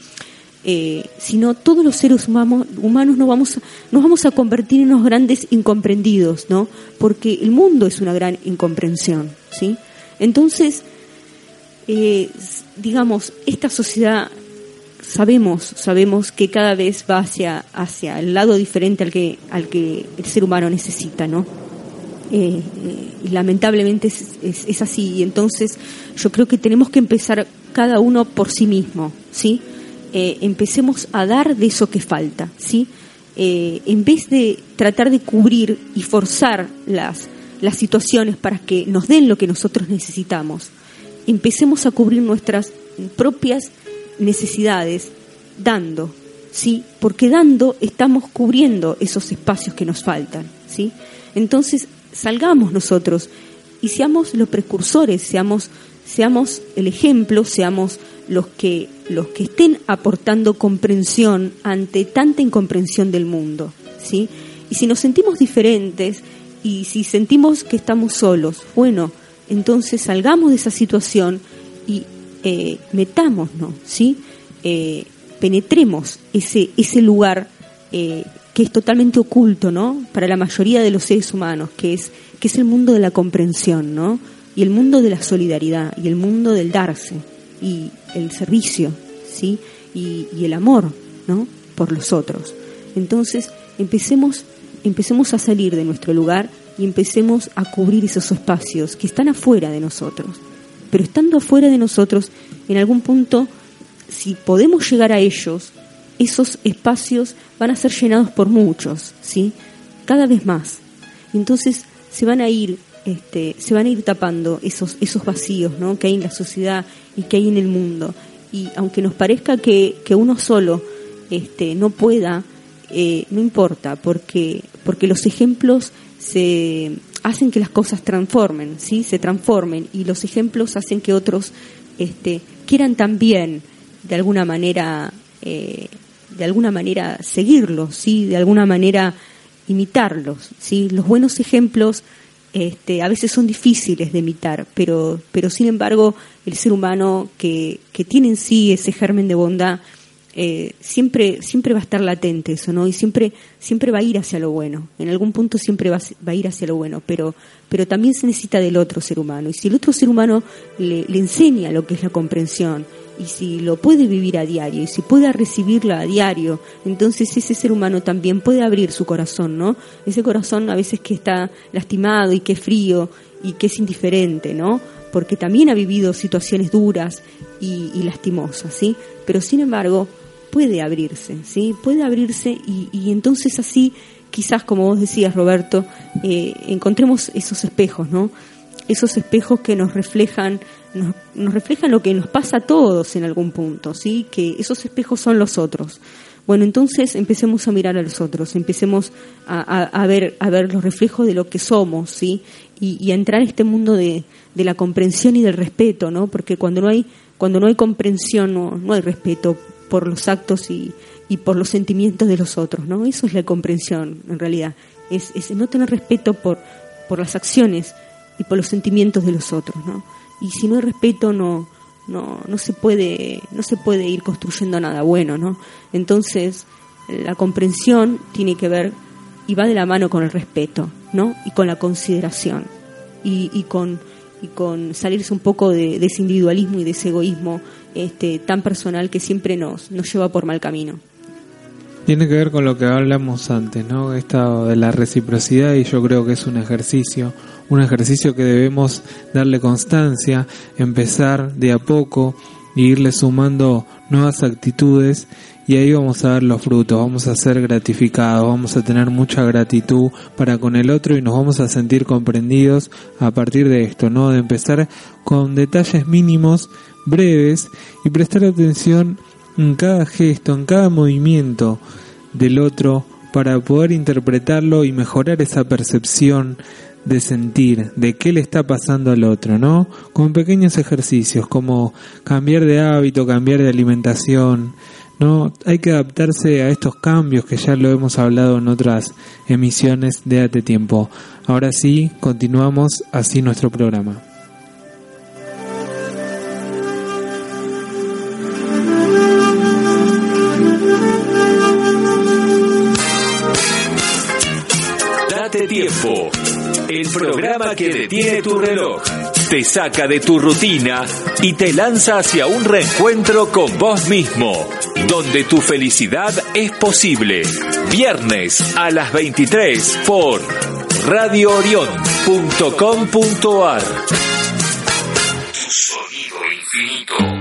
eh, si no, todos los seres humanos, humanos nos, vamos nos vamos a convertir en unos grandes incomprendidos, ¿no? Porque el mundo es una gran incomprensión, ¿sí? Entonces, eh, digamos, esta sociedad sabemos, sabemos que cada vez va hacia, hacia el lado diferente al que, al que el ser humano necesita, ¿no? Eh, y lamentablemente es, así. Y entonces yo creo que tenemos que empezar cada uno por sí mismo, ¿sí? Eh, empecemos a dar de eso que falta, ¿sí? Eh, en vez de tratar de cubrir y forzar las, las situaciones para que nos den lo que nosotros necesitamos, empecemos a cubrir nuestras propias necesidades dando, ¿sí? Porque dando estamos cubriendo esos espacios que nos faltan, ¿sí? Entonces, salgamos nosotros y seamos los precursores, seamos, seamos el ejemplo, seamos los que, los que estén aportando comprensión ante tanta incomprensión del mundo, ¿sí? Y si nos sentimos diferentes y si sentimos que estamos solos, bueno, entonces salgamos de esa situación y eh, metámonos, ¿sí? Eh, penetremos ese, ese lugar eh, que es totalmente oculto, ¿no? Para la mayoría de los seres humanos, que es, que es el mundo de la comprensión, ¿no? Y el mundo de la solidaridad, y el mundo del darse, y el servicio, ¿sí? Y, el amor, ¿no? Por los otros. Entonces, empecemos, empecemos a salir de nuestro lugar y empecemos a cubrir esos espacios que están afuera de nosotros. Pero estando afuera de nosotros, en algún punto, si podemos llegar a ellos, esos espacios van a ser llenados por muchos, ¿sí? Cada vez más. Entonces se van a ir, este, se van a ir tapando esos, esos vacíos, ¿no? Que hay en la sociedad y que hay en el mundo. Y aunque nos parezca que, que uno solo, este, no pueda, eh, no importa, porque, porque los ejemplos se hacen que las cosas transformen, ¿sí? Se transformen y los ejemplos hacen que otros este, quieran también de alguna manera, eh, de alguna manera seguirlos, ¿sí? De alguna manera imitarlos, ¿sí? Los buenos ejemplos este, a veces son difíciles de imitar, pero, pero sin embargo el ser humano que, que tiene en sí ese germen de bondad, eh, siempre, siempre va a estar latente eso, ¿no? Y siempre, siempre va a ir hacia lo bueno. En algún punto siempre va, a ir hacia lo bueno, pero, pero también se necesita del otro ser humano. Y si el otro ser humano le, le enseña lo que es la comprensión, y si lo puede vivir a diario, y si puede recibirla a diario, entonces ese ser humano también puede abrir su corazón, ¿no? Ese corazón a veces que está lastimado y que es frío y que es indiferente, ¿no? Porque también ha vivido situaciones duras y, lastimosas, ¿sí? Pero sin embargo, puede abrirse, ¿sí? Puede abrirse y, entonces así, quizás como vos decías, Roberto, eh, encontremos esos espejos, ¿no? Esos espejos que nos reflejan, nos, reflejan lo que nos pasa a todos en algún punto, ¿sí? Que esos espejos son los otros. Bueno, entonces empecemos a mirar a los otros, empecemos a, ver, a ver los reflejos de lo que somos, ¿sí? Y, a entrar en este mundo de, de, la comprensión y del respeto, ¿no? Porque cuando no hay, cuando no hay comprensión, no, no hay respeto por los actos y, y, por los sentimientos de los otros, ¿no? Eso es la comprensión, en realidad. Es, es, no tener respeto por, por las acciones y por los sentimientos de los otros, ¿no? Y si no hay respeto, no, no, no se puede, no se puede ir construyendo nada bueno, ¿no? Entonces, la comprensión tiene que ver y va de la mano con el respeto, ¿no? Y con la consideración y, y con y con salirse un poco de, ese individualismo y de ese egoísmo este, tan personal que siempre nos, nos lleva por mal camino. Tiene que ver con lo que hablamos antes, ¿no? Esta de la reciprocidad y yo creo que es un ejercicio, un ejercicio que debemos darle constancia, empezar de a poco e irle sumando nuevas actitudes y ahí vamos a ver los frutos, vamos a ser gratificados, vamos a tener mucha gratitud para con el otro y nos vamos a sentir comprendidos a partir de esto, ¿no? De empezar con detalles mínimos breves y prestar atención en cada gesto, en cada movimiento del otro para poder interpretarlo y mejorar esa percepción de sentir, de qué le está pasando al otro, ¿no? Con pequeños ejercicios como cambiar de hábito, cambiar de alimentación, ¿no? Hay que adaptarse a estos cambios que ya lo hemos hablado en otras emisiones de Ate Tiempo. Ahora sí, continuamos así nuestro programa. Programa que detiene tu reloj, te saca de tu rutina y te lanza hacia un reencuentro con vos mismo, donde tu felicidad es posible. Viernes a las 23 por radioorion.com.ar. Sonido infinito.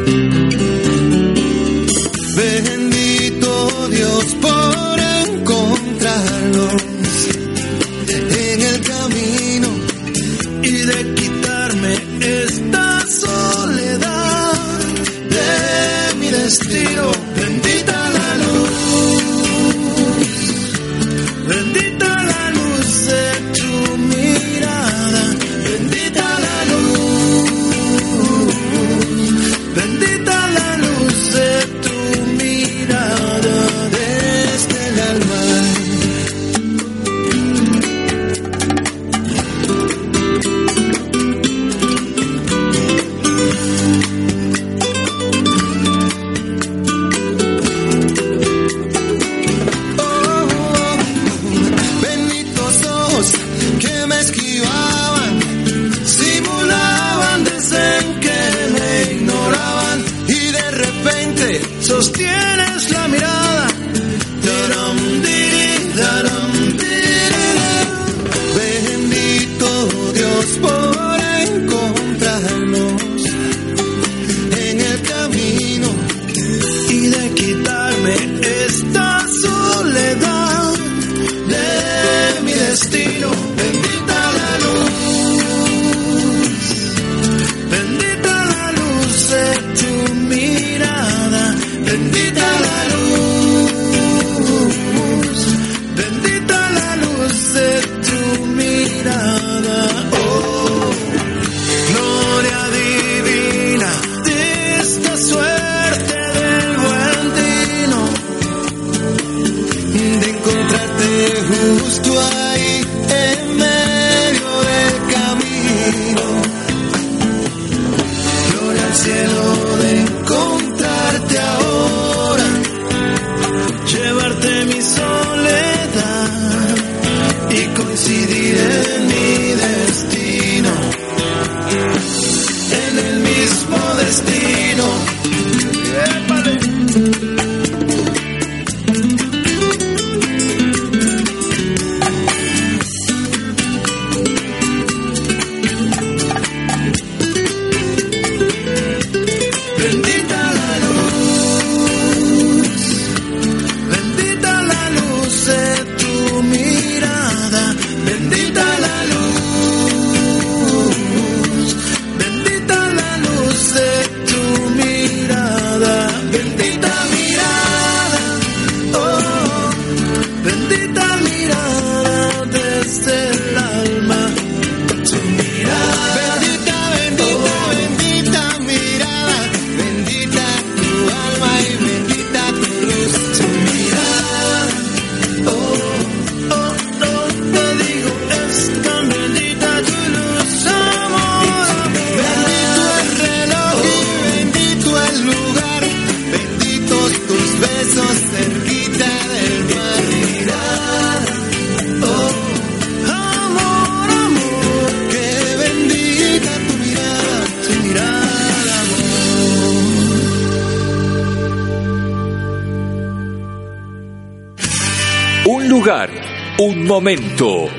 Momento,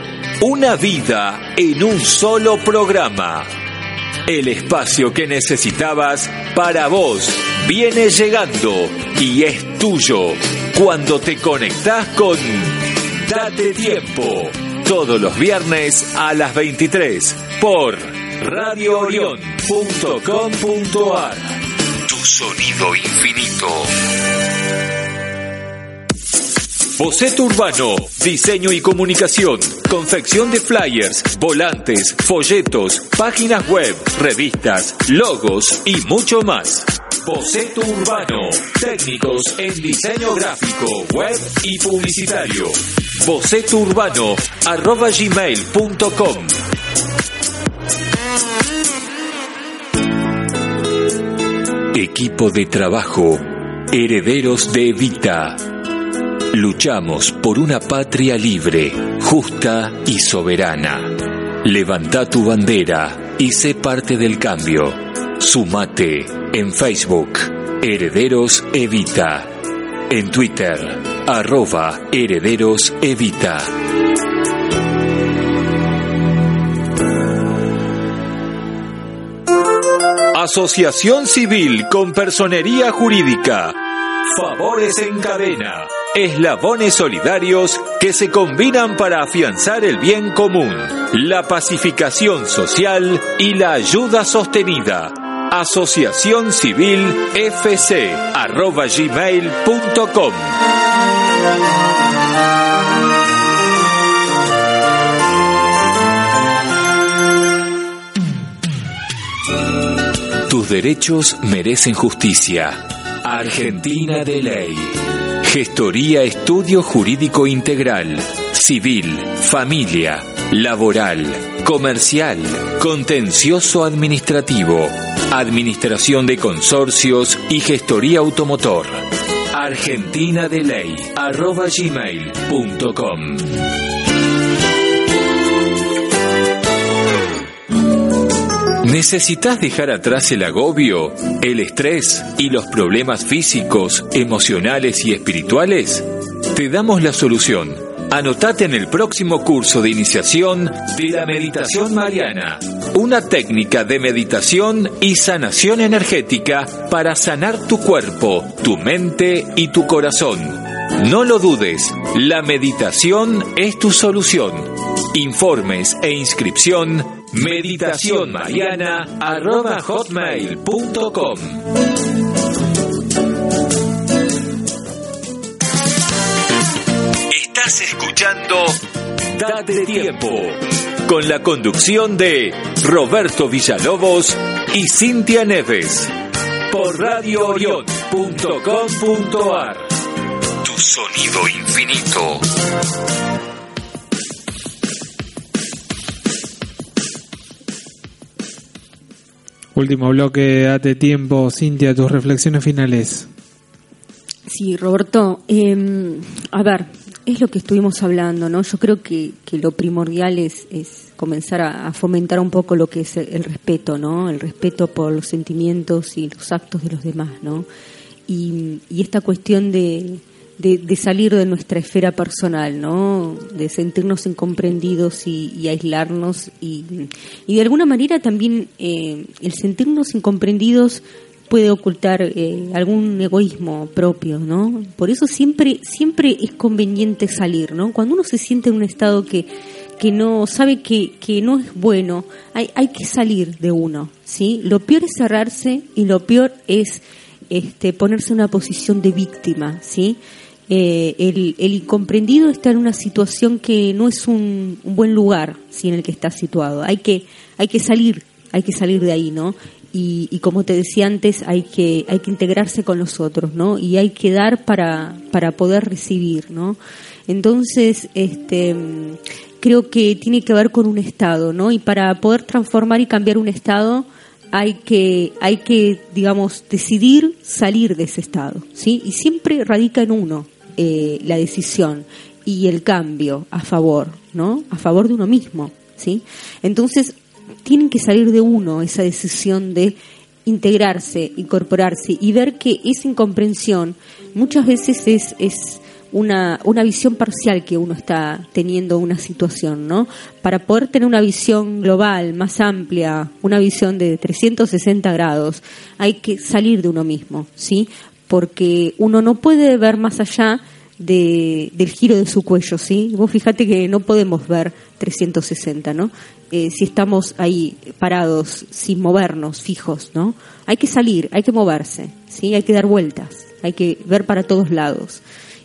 una vida en un solo programa. El espacio que necesitabas para vos viene llegando y es tuyo cuando te conectás con Date Tiempo. Todos los viernes a las 23 por radioorion.com.ar. Tu sonido infinito. Boceto Urbano, diseño y comunicación, confección de flyers, volantes, folletos, páginas web, revistas, logos y mucho más. Boceto Urbano, técnicos en diseño gráfico, web y publicitario. Boceto Urbano, arroba gmail.com. Equipo de trabajo, herederos de Evita. Luchamos por una patria libre, justa y soberana. Levanta tu bandera y sé parte del cambio. Sumate en Facebook, Herederos Evita. En Twitter, arroba Herederos Evita. Asociación Civil con Personería Jurídica. Favores en cadena. Eslabones solidarios que se combinan para afianzar el bien común, la pacificación social y la ayuda sostenida. Asociación Civil FC arroba gmail.com. Tus derechos merecen justicia. Argentina de Ley. Gestoría Estudio Jurídico Integral. Civil, familia, laboral, comercial, contencioso administrativo, administración de consorcios y gestoría automotor. Argentina de Ley. arroba gmail.com. ¿Necesitas dejar atrás el agobio, el estrés y los problemas físicos, emocionales y espirituales? Te damos la solución. Anotate en el próximo curso de iniciación de la meditación mariana, una técnica de meditación y sanación energética para sanar tu cuerpo, tu mente y tu corazón. No lo dudes, la meditación es tu solución. Informes e inscripción meditacionmariana.hotmail.com Estás escuchando Date Tiempo con la conducción de Roberto Villalobos y Cintia Neves por radioorion.com.ar Tu sonido infinito. Último bloque, date tiempo, Cintia, tus reflexiones finales. Sí, Roberto, eh, a ver, es lo que estuvimos hablando, ¿no? Yo creo que, que lo primordial es, es comenzar a, fomentar un poco lo que es el, el, respeto, ¿no? El respeto por los sentimientos y los actos de los demás, ¿no? Y, y esta cuestión de, de, salir de nuestra esfera personal, ¿no? De sentirnos incomprendidos y, y aislarnos y, y, de alguna manera también eh, el sentirnos incomprendidos puede ocultar eh, algún egoísmo propio, ¿no? Por eso siempre siempre es conveniente salir, ¿no? Cuando uno se siente en un estado que que no sabe que, que no es bueno, hay, hay que salir de uno, ¿sí? Lo peor es cerrarse y lo peor es este, ponerse en una posición de víctima, ¿sí? Eh, el, el, incomprendido está en una situación que no es un, un, buen lugar ¿sí? en el que está situado. Hay que, hay que salir, hay que salir de ahí, ¿no? Y, y, como te decía antes, hay que, hay que integrarse con los otros, ¿no? Y hay que dar para, para poder recibir, ¿no? Entonces, este, creo que tiene que ver con un estado, ¿no? Y para poder transformar y cambiar un estado, hay que, hay que, digamos, decidir salir de ese estado, ¿sí? Y siempre radica en uno eh, la decisión y el cambio a favor, ¿no? A favor de uno mismo, ¿sí? Entonces, tienen que salir de uno esa decisión de integrarse, incorporarse y ver que esa incomprensión muchas veces es, es una, una visión parcial que uno está teniendo una situación, ¿no? Para poder tener una visión global, más amplia, una visión de 360 grados, hay que salir de uno mismo, ¿sí? Porque uno no puede ver más allá de, del giro de su cuello, ¿sí? Vos fíjate que no podemos ver 360, ¿no? Eh, si estamos ahí parados, sin movernos, fijos, ¿no? Hay que salir, hay que moverse, ¿sí? Hay que dar vueltas, hay que ver para todos lados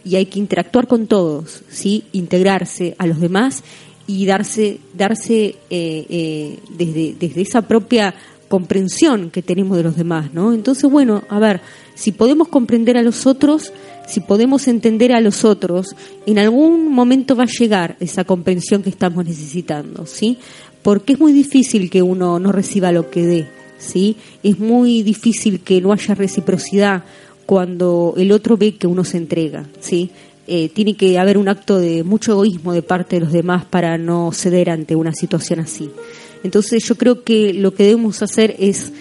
y hay que interactuar con todos, ¿sí? Integrarse a los demás y darse, darse eh, eh, desde, desde esa propia comprensión que tenemos de los demás, ¿no? Entonces, bueno, a ver, si podemos comprender a los otros, si podemos entender a los otros, en algún momento va a llegar esa comprensión que estamos necesitando, ¿sí? Porque es muy difícil que uno no reciba lo que dé, ¿sí? Es muy difícil que no haya reciprocidad cuando el otro ve que uno se entrega, ¿sí? Eh, tiene que haber un acto de mucho egoísmo de parte de los demás para no ceder ante una situación así. Entonces yo creo que lo que debemos hacer es,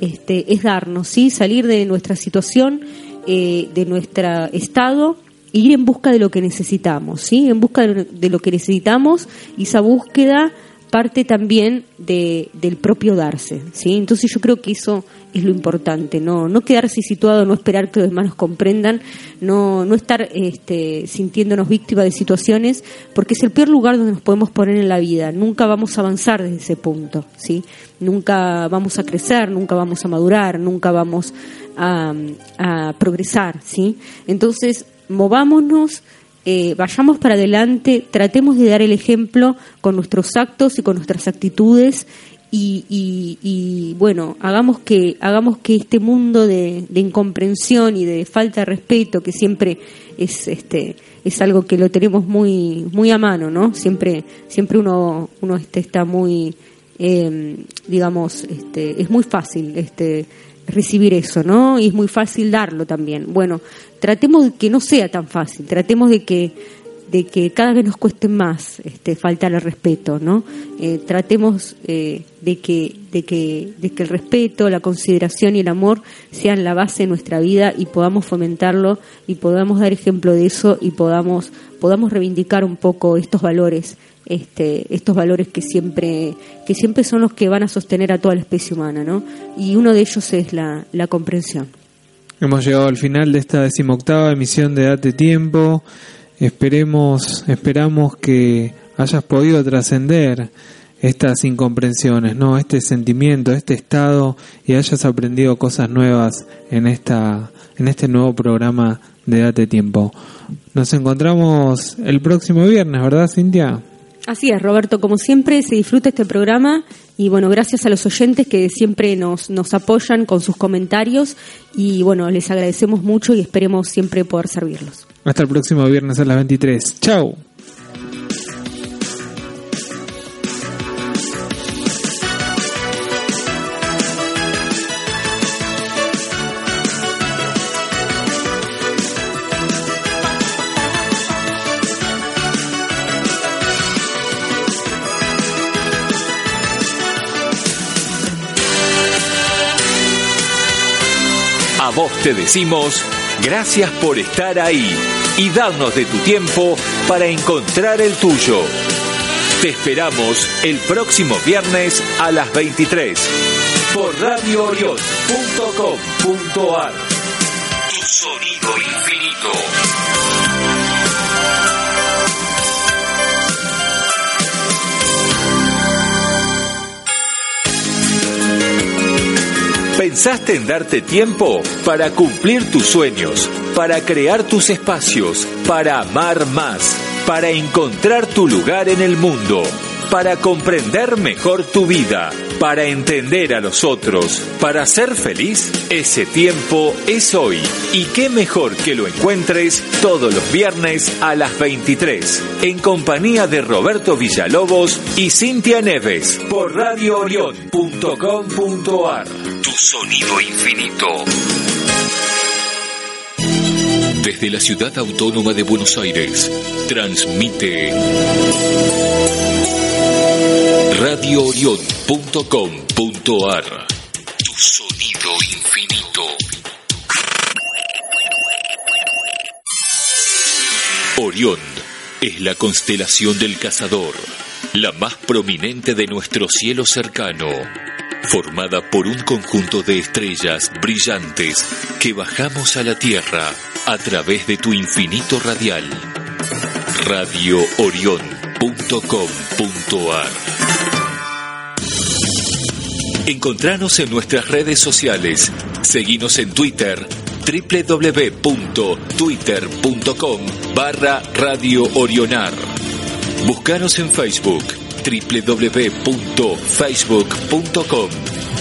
este, es darnos, ¿sí? salir de nuestra situación, eh, de nuestro estado, e ir en busca de lo que necesitamos, ¿sí? en busca de lo que necesitamos y esa búsqueda parte también de, del propio darse, ¿sí? Entonces yo creo que eso es lo importante, no, no quedarse situado, no esperar que los demás nos comprendan, no, no estar este, sintiéndonos víctimas de situaciones, porque es el peor lugar donde nos podemos poner en la vida. Nunca vamos a avanzar desde ese punto, ¿sí? Nunca vamos a crecer, nunca vamos a madurar, nunca vamos a, progresar, ¿sí? Entonces, movámonos eh, vayamos para adelante, tratemos de dar el ejemplo con nuestros actos y con nuestras actitudes y, bueno, hagamos que, hagamos que este mundo de, incomprensión y de falta de respeto, que siempre es, este, es algo que lo tenemos muy, muy a mano, ¿no? Siempre, siempre uno, uno este, está muy, eh, digamos, este, es muy fácil, este, recibir eso, ¿no? Y es muy fácil darlo también. Bueno, tratemos de que no sea tan fácil, tratemos de que de que cada vez nos cueste más este, faltar el respeto, ¿no? Eh, tratemos eh, de que de que de que el respeto, la consideración y el amor sean la base de nuestra vida y podamos fomentarlo y podamos dar ejemplo de eso y podamos podamos reivindicar un poco estos valores este, estos valores que siempre, que siempre son los que van a sostener a toda la especie humana, ¿no? Y uno de ellos es la, la comprensión. Hemos llegado al final de esta decimoctava emisión de Date Tiempo. Esperemos, esperamos que hayas podido trascender estas incomprensiones, ¿no? Este sentimiento, este estado y hayas aprendido cosas nuevas en esta en este nuevo programa de Date Tiempo. Nos encontramos el próximo viernes, ¿verdad, Cintia? Así es, Roberto, como siempre se disfruta este programa y bueno, gracias a los oyentes que siempre nos, nos apoyan con sus comentarios y bueno, les agradecemos mucho y esperemos siempre poder servirlos. Hasta el próximo viernes a las 23. Chao. vos te decimos gracias por estar ahí y darnos de tu tiempo para encontrar el tuyo. Te esperamos el próximo viernes a las 23 por radioorion.com.ar. Tu sonido infinito. ¿Pensaste en darte tiempo para cumplir tus sueños, para crear tus espacios, para amar más, para encontrar tu lugar en el mundo? Para comprender mejor tu vida, para entender a los otros, para ser feliz, ese tiempo es hoy. Y qué mejor que lo encuentres todos los viernes a las 23, en compañía de Roberto Villalobos y Cintia Neves, por radioorion.com.ar. Tu sonido infinito. Desde la ciudad autónoma de Buenos Aires, transmite radioorion.com.ar Tu sonido infinito. Orión es la constelación del cazador, la más prominente de nuestro cielo cercano, formada por un conjunto de estrellas brillantes que bajamos a la Tierra a través de tu infinito radial. radioorión.com.ar Encontranos en nuestras redes sociales. Seguinos en Twitter www.twitter.com barra Radio Orionar. Buscanos en Facebook www.facebook.com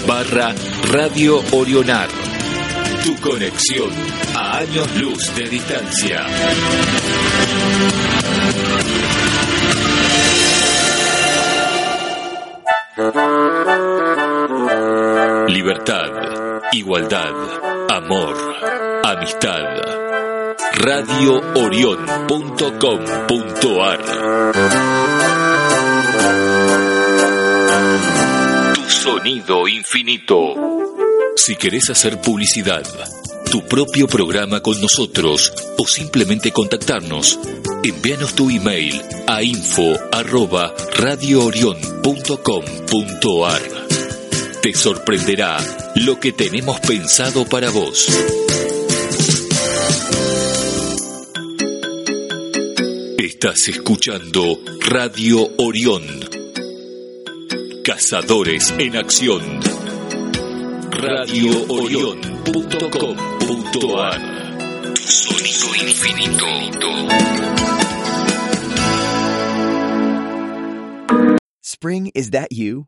barra Radio Orionar. Tu conexión a años luz de distancia. Libertad, igualdad, amor, amistad. RadioOrión.com.ar Tu sonido infinito. Si querés hacer publicidad, tu propio programa con nosotros o simplemente contactarnos, envíanos tu email a info. Te sorprenderá lo que tenemos pensado para vos. Estás escuchando Radio Orión. Cazadores en acción. RadioOrión.com.ar Tu sonido infinito. Spring, is that you?